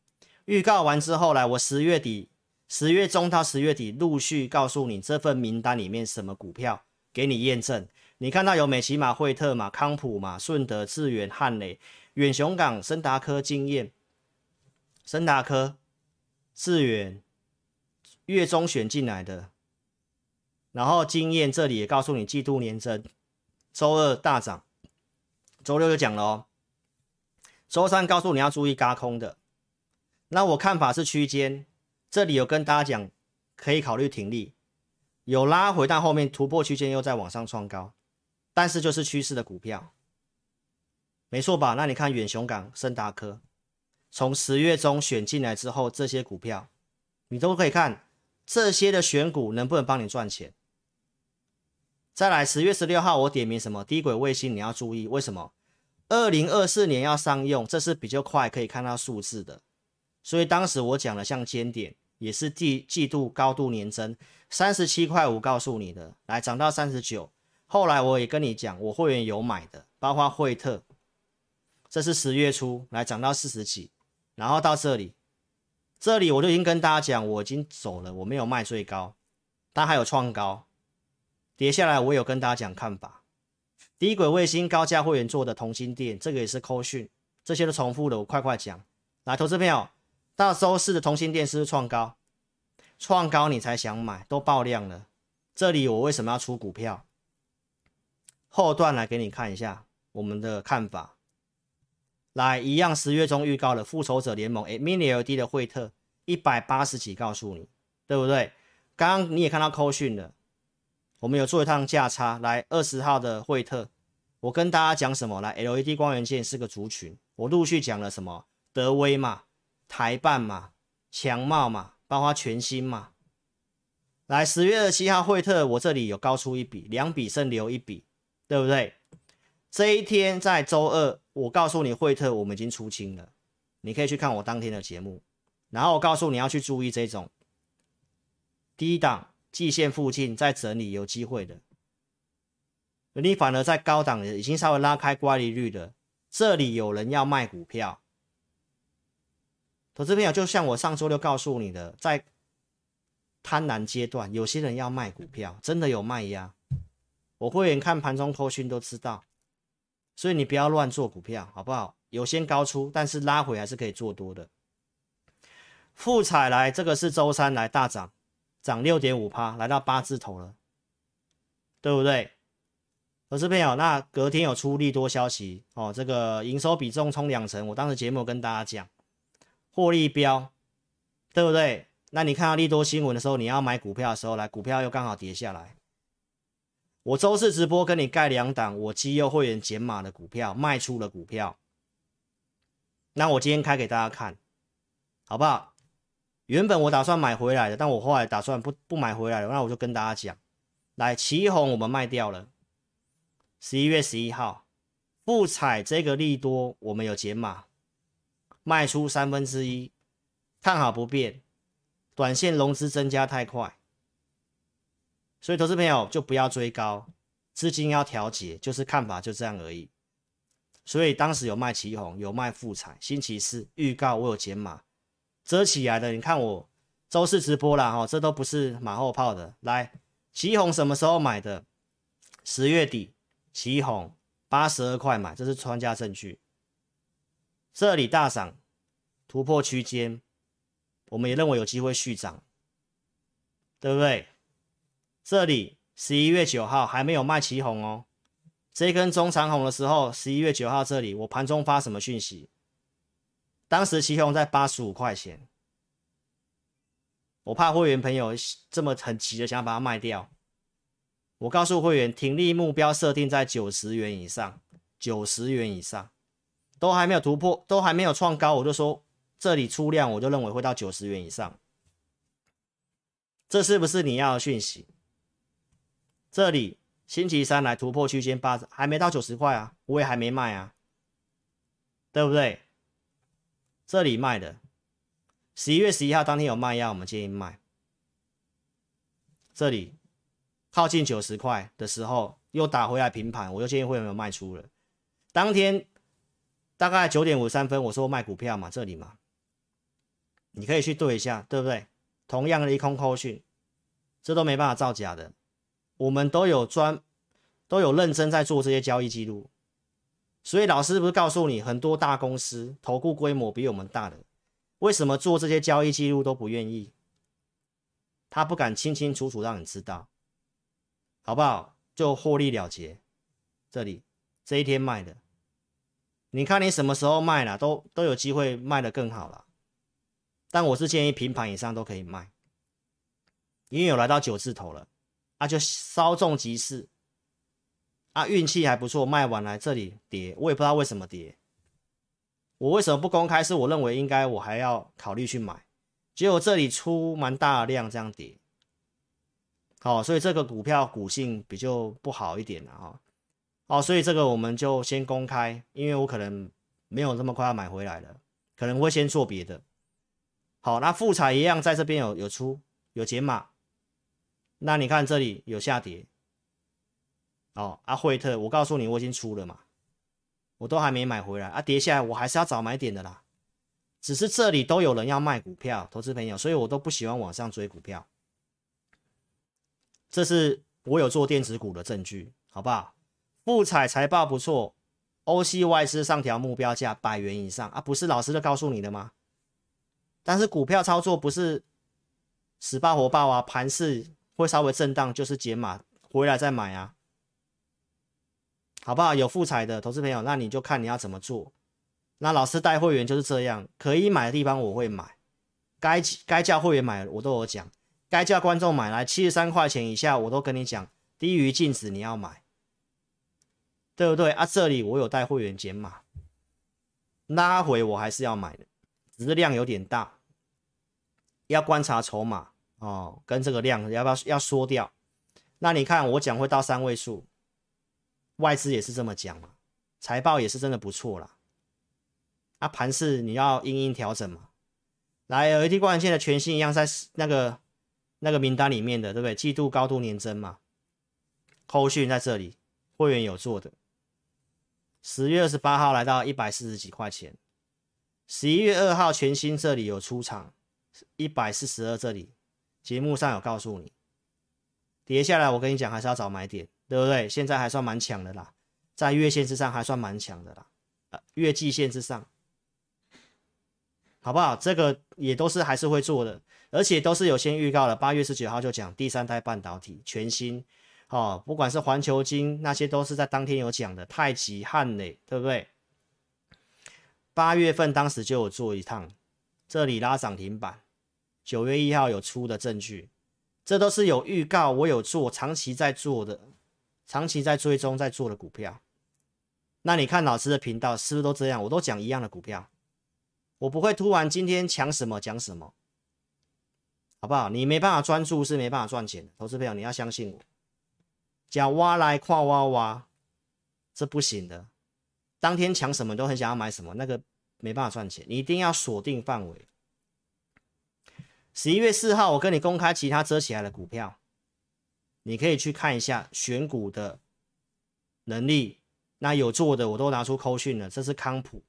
预告完之后来，我十月底、十月中到十月底陆续告诉你这份名单里面什么股票给你验证。你看到有美琪马、惠特嘛、康普嘛、顺德、智远、汉磊、远雄港、森达科、经验、森达科、智远，月中选进来的，然后经验这里也告诉你季度年增，周二大涨。周六就讲了哦，周三告诉你要注意轧空的，那我看法是区间，这里有跟大家讲可以考虑停利，有拉回，但后面突破区间又再往上创高，但是就是趋势的股票，没错吧？那你看远雄港、深达科，从十月中选进来之后，这些股票你都可以看这些的选股能不能帮你赚钱。再来十月十六号我点名什么低轨卫星，你要注意为什么？二零二四年要商用，这是比较快可以看到数字的，所以当时我讲的像尖点也是季季度高度年增，三十七块五告诉你的，来涨到三十九，后来我也跟你讲，我会员有买的，包括惠特，这是十月初来涨到四十几，然后到这里，这里我就已经跟大家讲，我已经走了，我没有卖最高，但还有创高，跌下来我有跟大家讲看法。低轨卫星高价会员做的同心电，这个也是扣讯，这些都重复的，我快快讲。来，投资朋友，到周四的同心电是不是创高？创高你才想买，都爆量了。这里我为什么要出股票？后段来给你看一下我们的看法。来，一样十月中预告的复仇者联盟，哎，Mini LD 的惠特一百八十几，告诉你，对不对？刚刚你也看到扣讯了。我们有做一趟价差，来二十号的惠特，我跟大家讲什么？来，LED 光源件是个族群，我陆续讲了什么？德威嘛，台半嘛，强茂嘛，包括全新嘛。来，十月二十七号惠特，我这里有高出一笔，两笔剩留一笔，对不对？这一天在周二，我告诉你惠特，我们已经出清了，你可以去看我当天的节目。然后我告诉你要去注意这种低档季线附近在整理有机会的，你反而在高档已经稍微拉开乖离率的，这里有人要卖股票。投资朋友，就像我上周六告诉你的，在贪婪阶段，有些人要卖股票，真的有卖压。我会员看盘中扣讯都知道，所以你不要乱做股票，好不好？有先高出，但是拉回还是可以做多的。富彩来，这个是周三来大涨，涨六点五趴，来到八字头了，对不对？投资朋友，那隔天有出利多消息哦，这个营收比重冲两成，我当时节目跟大家讲。获利标，对不对？那你看到利多新闻的时候，你要买股票的时候，来股票又刚好跌下来。我周四直播跟你盖两档，我基优会员减码的股票卖出了股票。那我今天开给大家看，好不好？原本我打算买回来的，但我后来打算不不买回来了。那我就跟大家讲，来奇红我们卖掉了。十一月十一号，富彩这个利多我们有减码。卖出三分之一，看好不变，短线融资增加太快，所以投资朋友就不要追高，资金要调节，就是看法就这样而已。所以当时有卖奇红，有卖富彩，星期四预告我有减码，遮起来的，你看我周四直播了哈，这都不是马后炮的。来，旗红什么时候买的？十月底，旗红八十二块买，这是穿价证据。这里大涨，突破区间，我们也认为有机会续涨，对不对？这里十一月九号还没有卖旗红哦，这根中长红的时候，十一月九号这里我盘中发什么讯息？当时奇鋐在八十五块钱，我怕会员朋友这么很急的想要把它卖掉，我告诉会员，停利目标设定在九十元以上，九十元以上。都还没有突破，都还没有创高，我就说这里出量，我就认为会到九十元以上。这是不是你要的讯息？这里星期三来突破区间八，还没到九十块啊，我也还没卖啊，对不对？这里卖的，十一月十一号当天有卖压，我们建议卖。这里靠近九十块的时候又打回来平盘，我就建议会员有卖出了，当天。大概九点五十三分，我说卖股票嘛，这里嘛，你可以去对一下，对不对？同样的利空扣讯，这都没办法造假的。我们都有专，都有认真在做这些交易记录。所以老师不是告诉你，很多大公司投顾规模比我们大的，为什么做这些交易记录都不愿意？他不敢清清楚楚让你知道，好不好？就获利了结。这里这一天卖的。你看你什么时候卖了，都都有机会卖得更好了。但我是建议平盘以上都可以卖，因为有来到九字头了，啊就稍纵即逝，啊运气还不错，卖完来这里跌，我也不知道为什么跌。我为什么不公开？是我认为应该我还要考虑去买，结果这里出蛮大量这样跌，好，所以这个股票股性比较不好一点了哈。哦，所以这个我们就先公开，因为我可能没有这么快要买回来了，可能会先做别的。好，那富采一样在这边有有出有解码，那你看这里有下跌。哦，啊惠特，我告诉你我已经出了嘛，我都还没买回来啊，跌下来我还是要找买点的啦。只是这里都有人要卖股票，投资朋友，所以我都不喜欢往上追股票。这是我有做电子股的证据，好不好？富彩财报不错，欧系外资上调目标价百元以上啊，不是老师都告诉你的吗？但是股票操作不是死抱活抱啊，盘势会稍微震荡，就是减码回来再买啊，好不好？有复采的投资朋友，那你就看你要怎么做。那老师带会员就是这样，可以买的地方我会买，该该叫会员买我都有讲，该叫观众买来七十三块钱以下我都跟你讲，低于净值你要买。对不对啊？这里我有带会员减码，拉回我还是要买的，只是量有点大，要观察筹码哦，跟这个量要不要要缩掉。那你看我讲会到三位数，外资也是这么讲嘛，财报也是真的不错啦。啊，盘势你要因应调整嘛。来，LED 光元件的全新一样在那个那个名单里面的，对不对？季度高度年增嘛，扣讯在这里，会员有做的。十月二十八号来到一百四十几块钱，十一月二号全新这里有出场，一百四十二这里节目上有告诉你，跌下来我跟你讲还是要找买点，对不对？现在还算蛮强的啦，在月线之上还算蛮强的啦，呃，月季线之上。好不好？这个也都是还是会做的，而且都是有先预告了。八月十九号就讲第三代半导体全新，哦，不管是环球晶那些都是在当天有讲的。太极、汉磊，对不对？八月份当时就有做一趟，这里拉涨停板。九月一号有出的证据，这都是有预告，我有做，长期在做的，长期在追踪在做的股票。那你看老师的频道是不是都这样？我都讲一样的股票。我不会突然今天抢什么讲什么，好不好？你没办法专注是没办法赚钱的，投资朋友你要相信我。讲挖来跨挖挖，这不行的。当天抢什么都很想要买什么，那个没办法赚钱。你一定要锁定范围。十一月四号我跟你公开其他遮起来的股票，你可以去看一下选股的能力。那有做的我都拿出扣讯了，这是康普。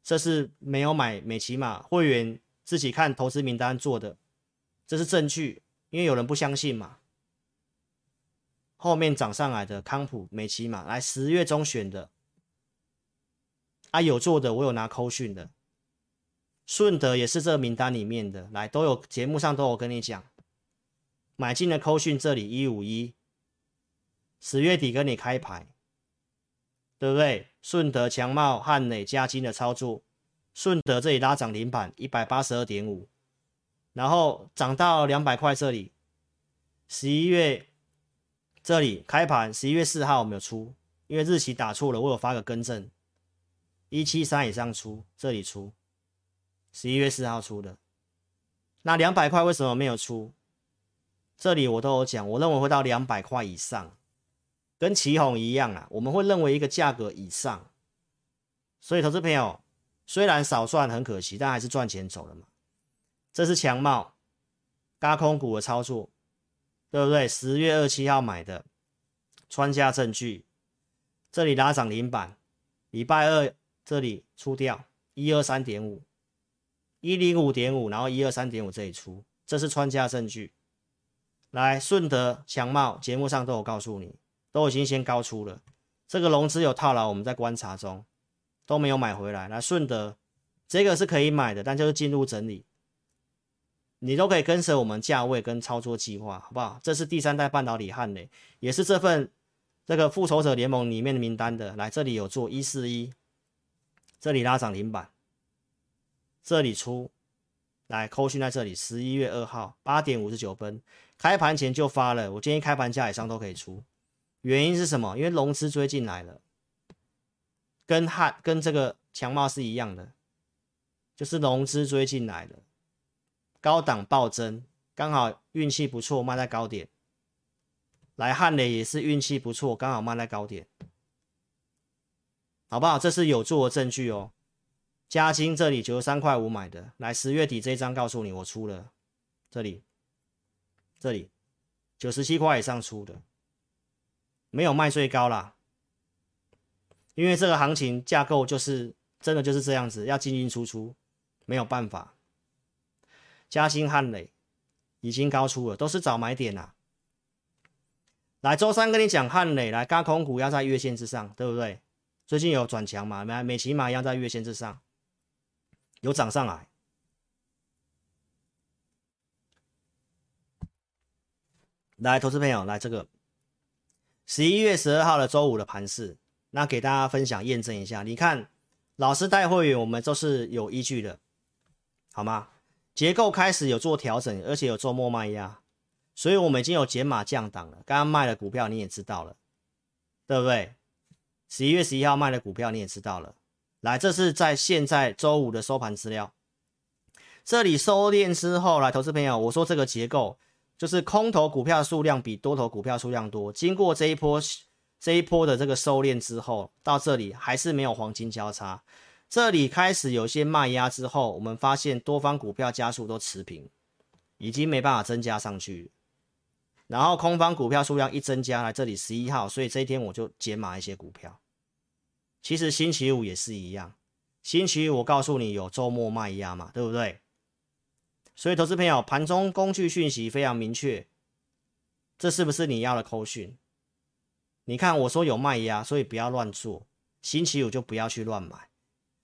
这是没有买美琪玛会员自己看投资名单做的，这是证据，因为有人不相信嘛。后面涨上来的康普、美琪玛，来十月中选的，啊有做的，我有拿扣讯的，顺德也是这个名单里面的，来都有节目上都有跟你讲，买进的扣讯这里一五一，十月底跟你开牌。对不对？顺德、强茂、汉磊、加金的操作，顺德这里拉涨停板一百八十二点五，然后涨到两百块这里。十一月这里开盘，十一月四号我没有出，因为日期打错了，我有发个更正，一七三以上出，这里出，十一月四号出的。那两百块为什么没有出？这里我都有讲，我认为会到两百块以上。跟奇鋐一样啊，我们会认为一个价格以上，所以投资朋友虽然少赚很可惜，但还是赚钱走了嘛。这是强茂轧空股的操作，对不对？十月二七号买的，穿价证据，这里拉涨停板，礼拜二这里出掉一二三点五，一零五点五，然后一二三点五这里出，这是穿价证据。来，顺德强茂节目上都有告诉你。都已经先高出了，这个融资有套牢，我们在观察中都没有买回来。来顺德这个是可以买的，但就是进入整理，你都可以跟随我们价位跟操作计划，好不好？这是第三代半导体汉磊，也是这份这个复仇者联盟里面的名单的。来这里有做一四一，这里拉涨停板，这里出来扣讯在这里，十一月二号八点五十九分开盘前就发了，我建议开盘价以上都可以出。原因是什么？因为融资追进来了，跟汉跟这个强茂是一样的，就是融资追进来了，高档暴增，刚好运气不错，卖在高点。来汉磊也是运气不错，刚好卖在高点，好不好？这是有做的证据哦。嘉金这里九十三块五买的，来十月底这一张告诉你我出了，这里，这里九十七块以上出的。没有卖最高啦，因为这个行情架构就是真的就是这样子，要进进出出，没有办法。嘉兴汉磊已经高出了，都是找买点啦。来，周三跟你讲汉磊，来，轧空股要在月线之上，对不对？最近有转强嘛？美美琪玛一样在月线之上，有涨上来。来，投资朋友，来这个。十一月十二号的周五的盘势，那给大家分享验证一下。你看，老师带会员，我们都是有依据的，好吗？结构开始有做调整，而且有做末卖压，所以我们已经有减码降档了。刚刚卖的股票你也知道了，对不对？十一月十一号卖的股票你也知道了。来，这是在现在周五的收盘资料。这里收敛之后，来，投资朋友，我说这个结构就是空头股票数量比多头股票数量多。经过这一波这一波的这个收敛之后，到这里还是没有黄金交叉。这里开始有些卖压之后，我们发现多方股票加速都持平，已经没办法增加上去。然后空方股票数量一增加，来这里十一号，所以这一天我就减码一些股票。其实星期五也是一样，星期五我告诉你有周末卖压嘛，对不对？所以，投资朋友，盘中工具讯息非常明确，这是不是你要的扣讯？你看，我说有卖压，所以不要乱做。星期五就不要去乱买。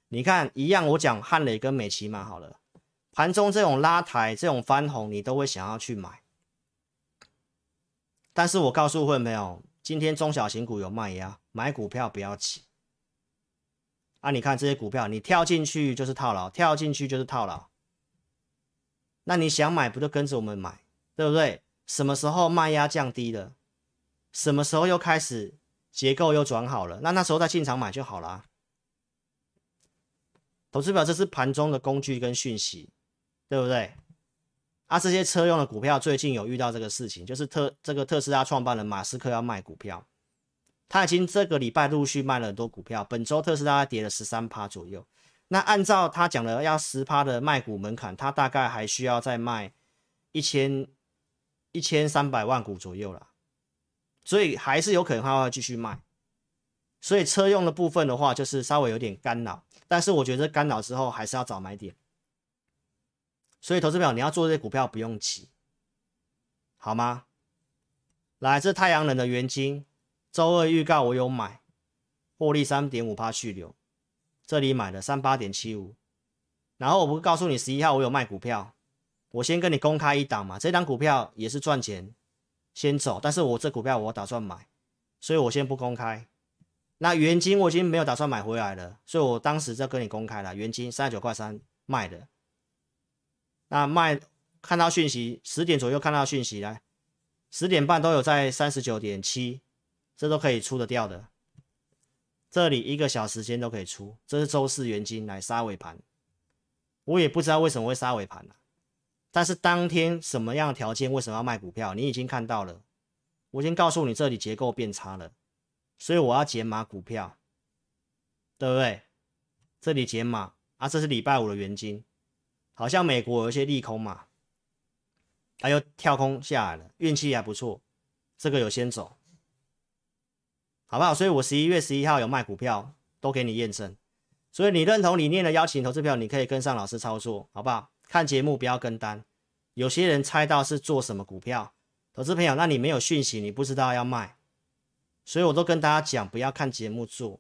你看，一样，我讲汉磊跟美琪买好了，盘中这种拉抬、这种翻红，你都会想要去买。但是我告诉会员朋友，今天中小型股有卖压，买股票不要急。啊，你看这些股票，你跳进去就是套牢，跳进去就是套牢。那你想买不就跟着我们买，对不对？什么时候卖压降低了，什么时候又开始结构又转好了，那那时候再进场买就好了。投资表这是盘中的工具跟讯息，对不对？啊，这些车用的股票最近有遇到这个事情，就是特这个特斯拉创办人马斯克要卖股票，他已经这个礼拜陆续卖了很多股票，本周特斯拉跌了十三趴左右。那按照他讲的要十趴的卖股门槛，他大概还需要再卖一千一千三百万股左右了，所以还是有可能他会继续卖。所以车用的部分的话，就是稍微有点干扰，但是我觉得干扰之后还是要找买点。所以投资表你要做这些股票不用急，好吗？来，这太阳能的元晶，周二预告我有买，获利三点五趴续留。这里买的三八点七五，然后我不告诉你十一号我有卖股票，我先跟你公开一档嘛，这档股票也是赚钱，先走，但是我这股票我打算买，所以我先不公开。那原金我已经没有打算买回来了，所以我当时就跟你公开了，原金三十九块三卖的。那卖看到讯息，十点左右看到讯息来，十点半都有在三十九点七，这都可以出得掉的。这里一个小时间都可以出，这是周四元金来杀尾盘，我也不知道为什么会杀尾盘了，但是当天什么样的条件，为什么要卖股票，你已经看到了，我已经告诉你这里结构变差了，所以我要减码股票，对不对？这里减码啊，这是礼拜五的元金，好像美国有一些利空嘛，它又跳空下来了，运气还不错，这个有先走。好不好？所以我十一月十一号有卖股票，都给你验证。所以你认同理念的邀请投资票，你可以跟上老师操作，好不好？看节目不要跟单。有些人猜到是做什么股票，投资朋友，那你没有讯息，你不知道要卖。所以我都跟大家讲，不要看节目做，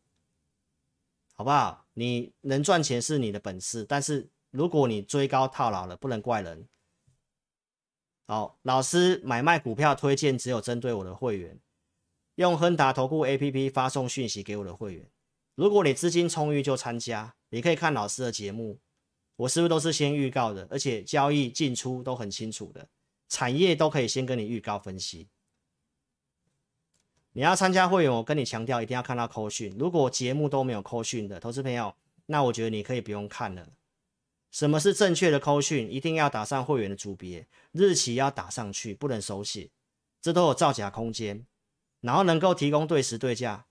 好不好？你能赚钱是你的本事，但是如果你追高套牢了，不能怪人。好，老师买卖股票推荐只有针对我的会员。用亨达投顾 APP 发送讯息给我的会员，如果你资金充裕就参加，你可以看老师的节目，我是不是都是先预告的，而且交易进出都很清楚的，产业都可以先跟你预告分析。你要参加会员，我跟你强调一定要看到扣讯，如果节目都没有扣讯的投资朋友，那我觉得你可以不用看了。什么是正确的扣讯？一定要打上会员的组别，日期要打上去，不能手写，这都有造假空间。然后能够提供对时对价，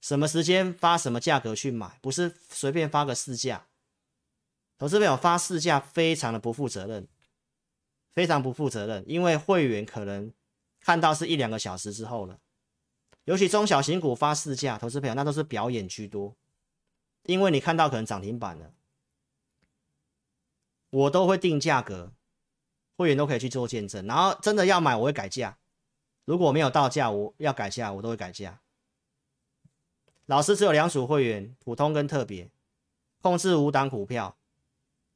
什么时间发什么价格去买，不是随便发个市价。投资朋友发市价非常的不负责任，非常不负责任，因为会员可能看到是一两个小时之后了。尤其中小型股发市价，投资朋友那都是表演居多，因为你看到可能涨停板了，我都会定价格，会员都可以去做见证，然后真的要买我会改价。如果没有到价，我要改价，我都会改价。老师只有两组会员，普通跟特别，控制五档股票，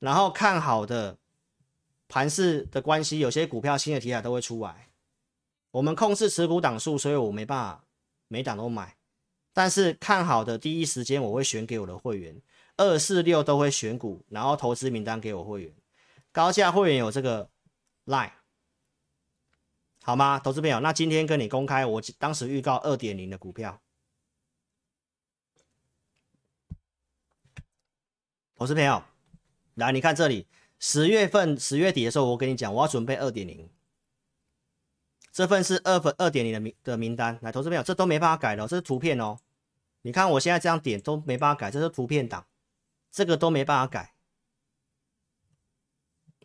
然后看好的盘势的关系，有些股票新的题材都会出来。我们控制持股档数，所以我没办法每档都买，但是看好的第一时间我会选给我的会员，二四六都会选股，然后投资名单给我会员，高价会员有这个 line。好吗，投资朋友？那今天跟你公开，我当时预告二点零的股票，投资朋友，来，你看这里，十月份十月底的时候，我跟你讲，我要准备二点零，这份是二份二点零的名的名单。来，投资朋友，这都没办法改的，这是图片哦。你看我现在这样点都没办法改，这是图片档，这个都没办法改，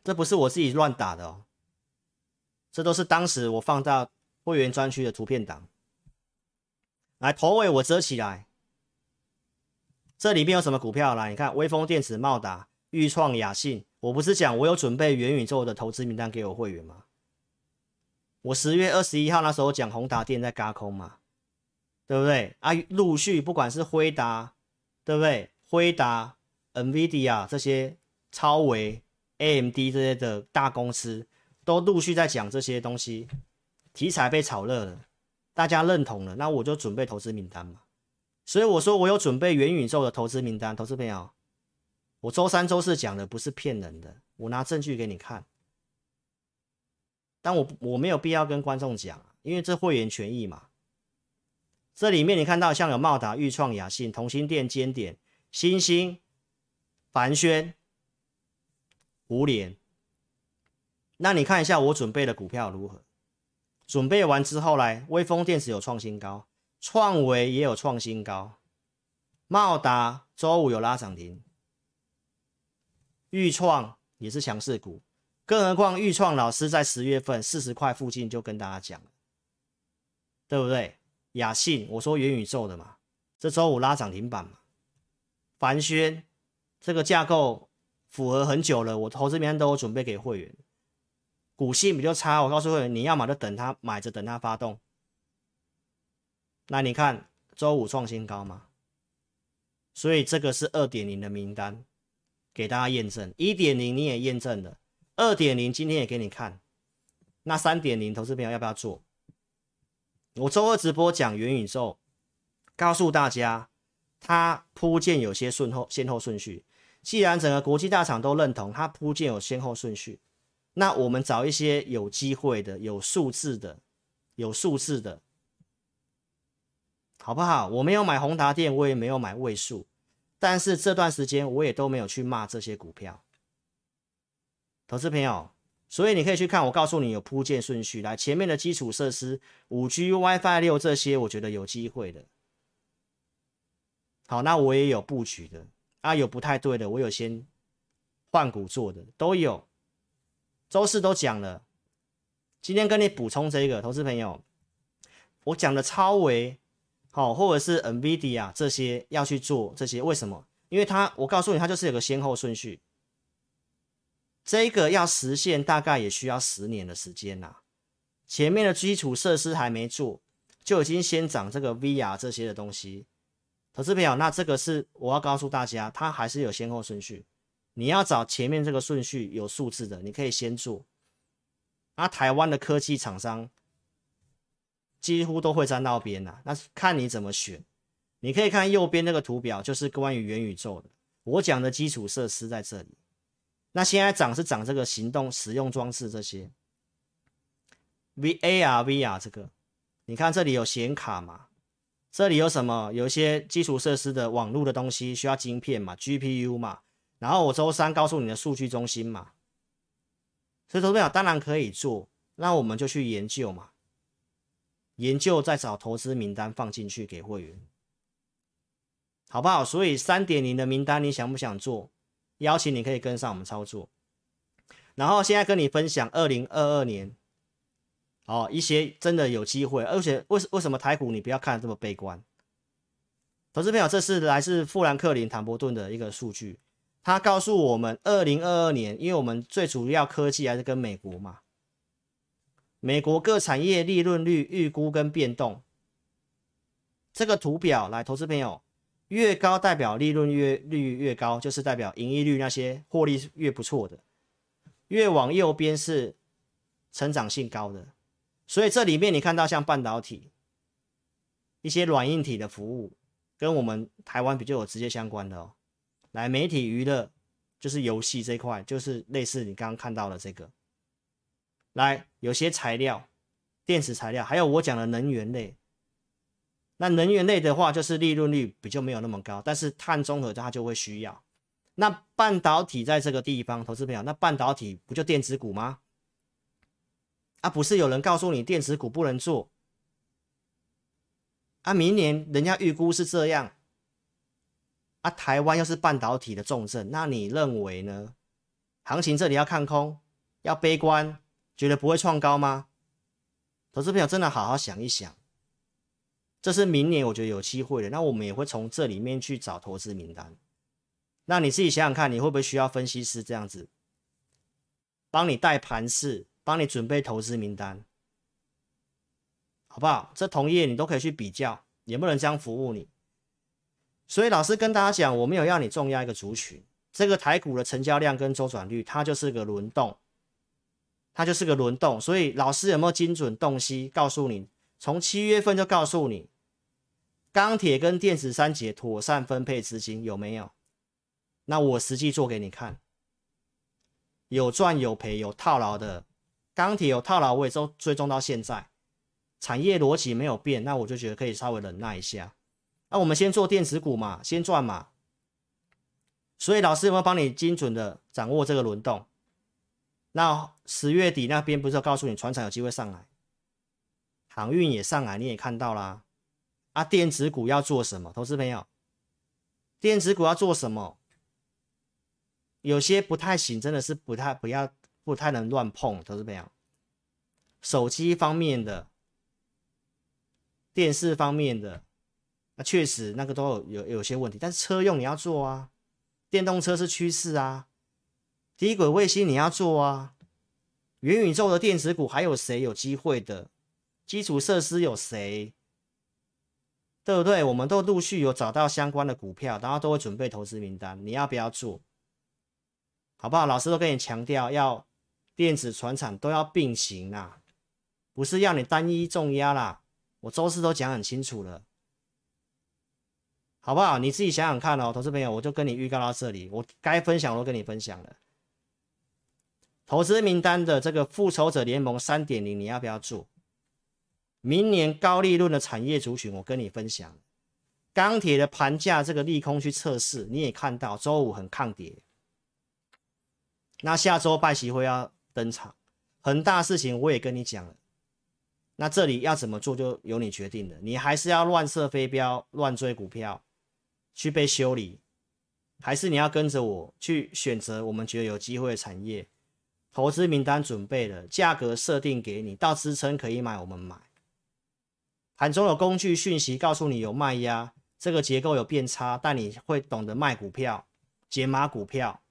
这不是我自己乱打的哦，这都是当时我放到会员专区的图片档。来，头尾我遮起来，这里面有什么股票？来，你看，威锋电子、茂达、裕创、亚信，我不是讲我有准备元宇宙的投资名单给我会员吗？我十月二十一号那时候讲宏达电在轧空嘛。对不对啊？陆续不管是辉达，对不对？辉达、NVIDIA 这些超微、AMD 这些的大公司，都陆续在讲这些东西，题材被炒热了，大家认同了，那我就准备投资名单嘛。所以我说我有准备元宇宙的投资名单，投资朋友，我周三、周四讲的不是骗人的，我拿证据给你看。但我我没有必要跟观众讲，因为这会员权益嘛。这里面你看到像有茂达、钰创、雅信、同心店、尖点、新星、凡轩、胡连。那你看一下我准备的股票如何？准备完之后来，微风电子有创新高，创维也有创新高，茂达周五有拉涨停，钰创也是强势股，更何况钰创老师在十月份四十块附近就跟大家讲了，对不对？雅信，我说元宇宙的嘛，这周五拉涨停板嘛。凡轩这个架构符合很久了，我投资名单都有准备给会员。股性比较差，我告诉会，你要么就等它买着，等它发动。那你看周五创新高嘛，所以这个是二点零的名单，给大家验证。一点零你也验证了，二点零今天也给你看。那三点零投资朋友要不要做？我周二直播讲元宇宙，告诉大家，它铺建有些顺后先后顺序。既然整个国际大厂都认同它铺建有先后顺序，那我们找一些有机会的、有数字的、有数字的，好不好？我没有买宏达电，我也没有买位数，但是这段时间我也都没有去骂这些股票，投资朋友。所以你可以去看，我告诉你有铺建顺序，来前面的基础设施，五 G、WiFi 六这些，我觉得有机会的。好，那我也有布局的啊，有不太对的，我有先换股做的，都有。周四都讲了，今天跟你补充这个，投资朋友，我讲的超微，好，或者是 NVIDIA 这些要去做这些，为什么？因为它，我告诉你，它就是有个先后顺序。这个要实现大概也需要十年的时间呐、前面的基础设施还没做，就已经先涨这个 VR 这些的东西。投资朋友，那这个是我要告诉大家，它还是有先后顺序。你要找前面这个顺序有数字的，你可以先做。那台湾的科技厂商几乎都会沾到边呐，那看你怎么选。你可以看右边那个图表，就是关于元宇宙的。我讲的基础设施在这里。那现在涨是涨这个行动使用装置这些，V A R V R 这个，你看这里有显卡嘛？这里有什么？有一些基础设施的网络的东西需要晶片嘛？G P U 嘛？然后我周三告诉你的数据中心嘛？所以投资表当然可以做，那我们就去研究嘛，研究再找投资名单放进去给会员，好不好？所以三点零的名单你想不想做？邀请你可以跟上我们操作，然后现在跟你分享二零二二年，哦，一些真的有机会，而且为为什么台股你不要看这么悲观？投资朋友，这是来自富兰克林坦博顿的一个数据，他告诉我们二零二二年，因为我们最主要科技还是跟美国嘛，美国各产业利润率预估跟变动，这个图表来，投资朋友。越高代表利润越率越高，就是代表盈利率那些获利越不错的。越往右边是成长性高的，所以这里面你看到像半导体、一些软硬体的服务，跟我们台湾比较有直接相关的哦。来，媒体娱乐就是游戏这块，就是类似你刚刚看到的这个。来，有些材料、电池材料，还有我讲的能源类。那能源类的话，就是利润率比较没有那么高，但是碳中和它就会需要。那半导体在这个地方，投资朋友，那半导体不就电子股吗？啊，不是有人告诉你电子股不能做？啊，明年人家预估是这样。啊，台湾又是半导体的重镇，那你认为呢？行情这里要看空，要悲观，觉得不会创高吗？投资朋友真的好好想一想，这是明年我觉得有机会的。那我们也会从这里面去找投资名单。那你自己想想看，你会不会需要分析师这样子帮你带盘势，帮你准备投资名单，好不好？这同业你都可以去比较，能不能这样服务你？所以老师跟大家讲，我没有要你重压一个族群，这个台股的成交量跟周转率，它就是个轮动，它就是个轮动。所以老师有没有精准洞悉？告诉你，从七月份就告诉你，钢铁跟电子三节妥善分配资金有没有？那我实际做给你看，有赚有赔有套牢的，钢铁有套牢，我也都追踪到现在，产业逻辑没有变，那我就觉得可以稍微忍耐一下。那我们先做电子股嘛，先赚嘛。所以老师有没有帮你精准的掌握这个轮动？那十月底那边不是要告诉你，船厂有机会上来，航运也上来，你也看到啦。啊，电子股要做什么？投资朋友，电子股要做什么？有些不太行，真的是不太不要不太能乱碰，投资朋友。手机方面的、电视方面的，那确实那个都有有有些问题。但是车用你要做啊，电动车是趋势啊，低轨卫星你要做啊，元宇宙的电子股还有谁有机会的？基础设施有谁？对不对？我们都陆续有找到相关的股票，然后都会准备投资名单，你要不要做？好不好？老师都跟你强调，要电子、船产都要并行啦，不是要你单一重压啦。我周四都讲很清楚了，好不好？你自己想想看哦，投资朋友，我就跟你预告到这里，我该分享我都跟你分享了。投资名单的这个复仇者联盟三点零，你要不要做？明年高利润的产业族群，我跟你分享。钢铁的盘价这个利空去测试，你也看到周五很抗跌。那下周拜习会要登场，很大事情我也跟你讲了。那这里要怎么做就由你决定了。你还是要乱射飞镖、乱追股票去被修理，还是你要跟着我去选择我们觉得有机会的产业？投资名单准备了，价格设定给你，到支撑可以买，我们买。盘中有工具讯息告诉你有卖压，这个结构有变差，但你会懂得卖股票、解码股票。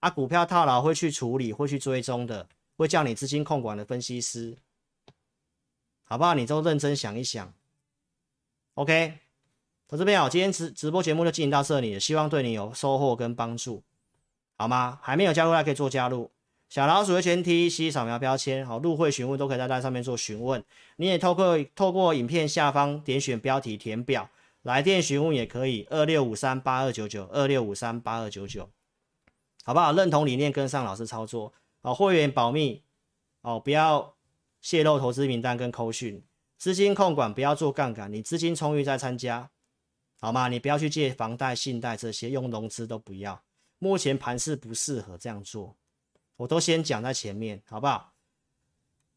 啊，股票套牢会去处理，会去追踪的，会叫你资金控管的分析师，好不好？你都认真想一想。OK，我这边好，今天直直播节目就进行到这里，希望对你有收获跟帮助，好吗？还没有加入，大家可以做加入。小老鼠的全 T C 扫描标签，好，入会询问都可以在那上面做询问。你也透过透过影片下方点选标题填表，来电询问也可以，二六五三八二九九，二六五三八二九九。好不好？认同理念，跟上老师操作。好，会员保密哦，不要泄露投资名单跟扣讯。资金控管不要做杠杆，你资金充裕再参加，好吗？你不要去借房贷、信贷这些，用融资都不要。目前盘势不适合这样做，我都先讲在前面，好不好？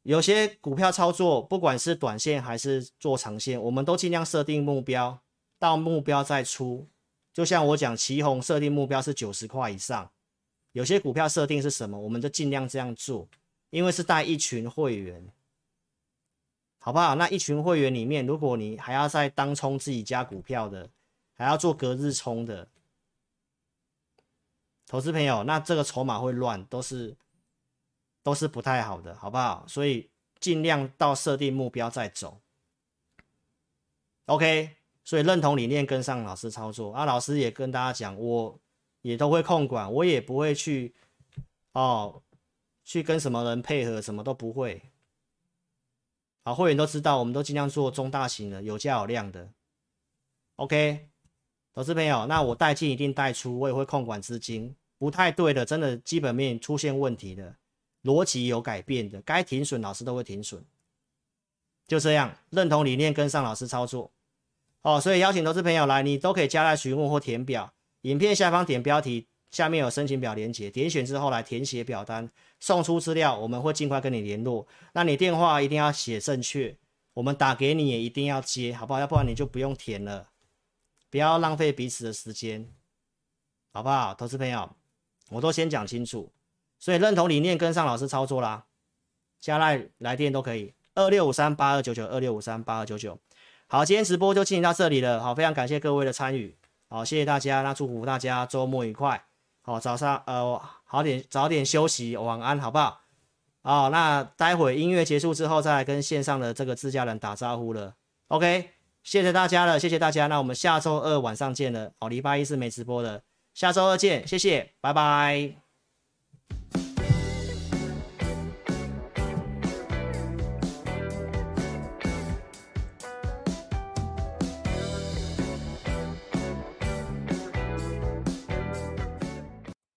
有些股票操作，不管是短线还是做长线，我们都尽量设定目标，到目标再出。就像我讲，旗红设定目标是九十块以上。有些股票设定是什么，我们就尽量这样做，因为是带一群会员，好不好？那一群会员里面，如果你还要再当冲自己家股票的，还要做隔日冲的，投资朋友，那这个筹码会乱，都是都是不太好的，好不好？所以尽量到设定目标再走。OK，所以认同理念，跟上老师操作啊。老师也跟大家讲，我。也都会控管，我也不会去哦，去跟什么人配合，什么都不会。好，会员都知道，我们都尽量做中大型的，有价有量的。OK，投资朋友，那我带进一定带出，我也会控管资金，不太对的，真的基本面出现问题的，逻辑有改变的，该停损老师都会停损。就这样，认同理念，跟上老师操作。哦，所以邀请投资朋友来，你都可以加来询问或填表。影片下方点标题，下面有申请表连接，点选之后来填写表单，送出资料，我们会尽快跟你联络。那你电话一定要写正确，我们打给你也一定要接，好不好？要不然你就不用填了，不要浪费彼此的时间，好不好？投资朋友，我都先讲清楚，所以认同理念，跟上老师操作啦，加来来电都可以，二六五三八二九九，二六五三八二九九。好，今天直播就进行到这里了。好，非常感谢各位的参与。好，谢谢大家。那祝福大家周末愉快。好，早上呃早点早点休息，晚安，好不好？哦，那待会音乐结束之后，再来跟线上的这个自家人打招呼了。OK，谢谢大家了，谢谢大家。那我们下周二晚上见了。哦，礼拜一是没直播的，下周二见，谢谢，拜拜。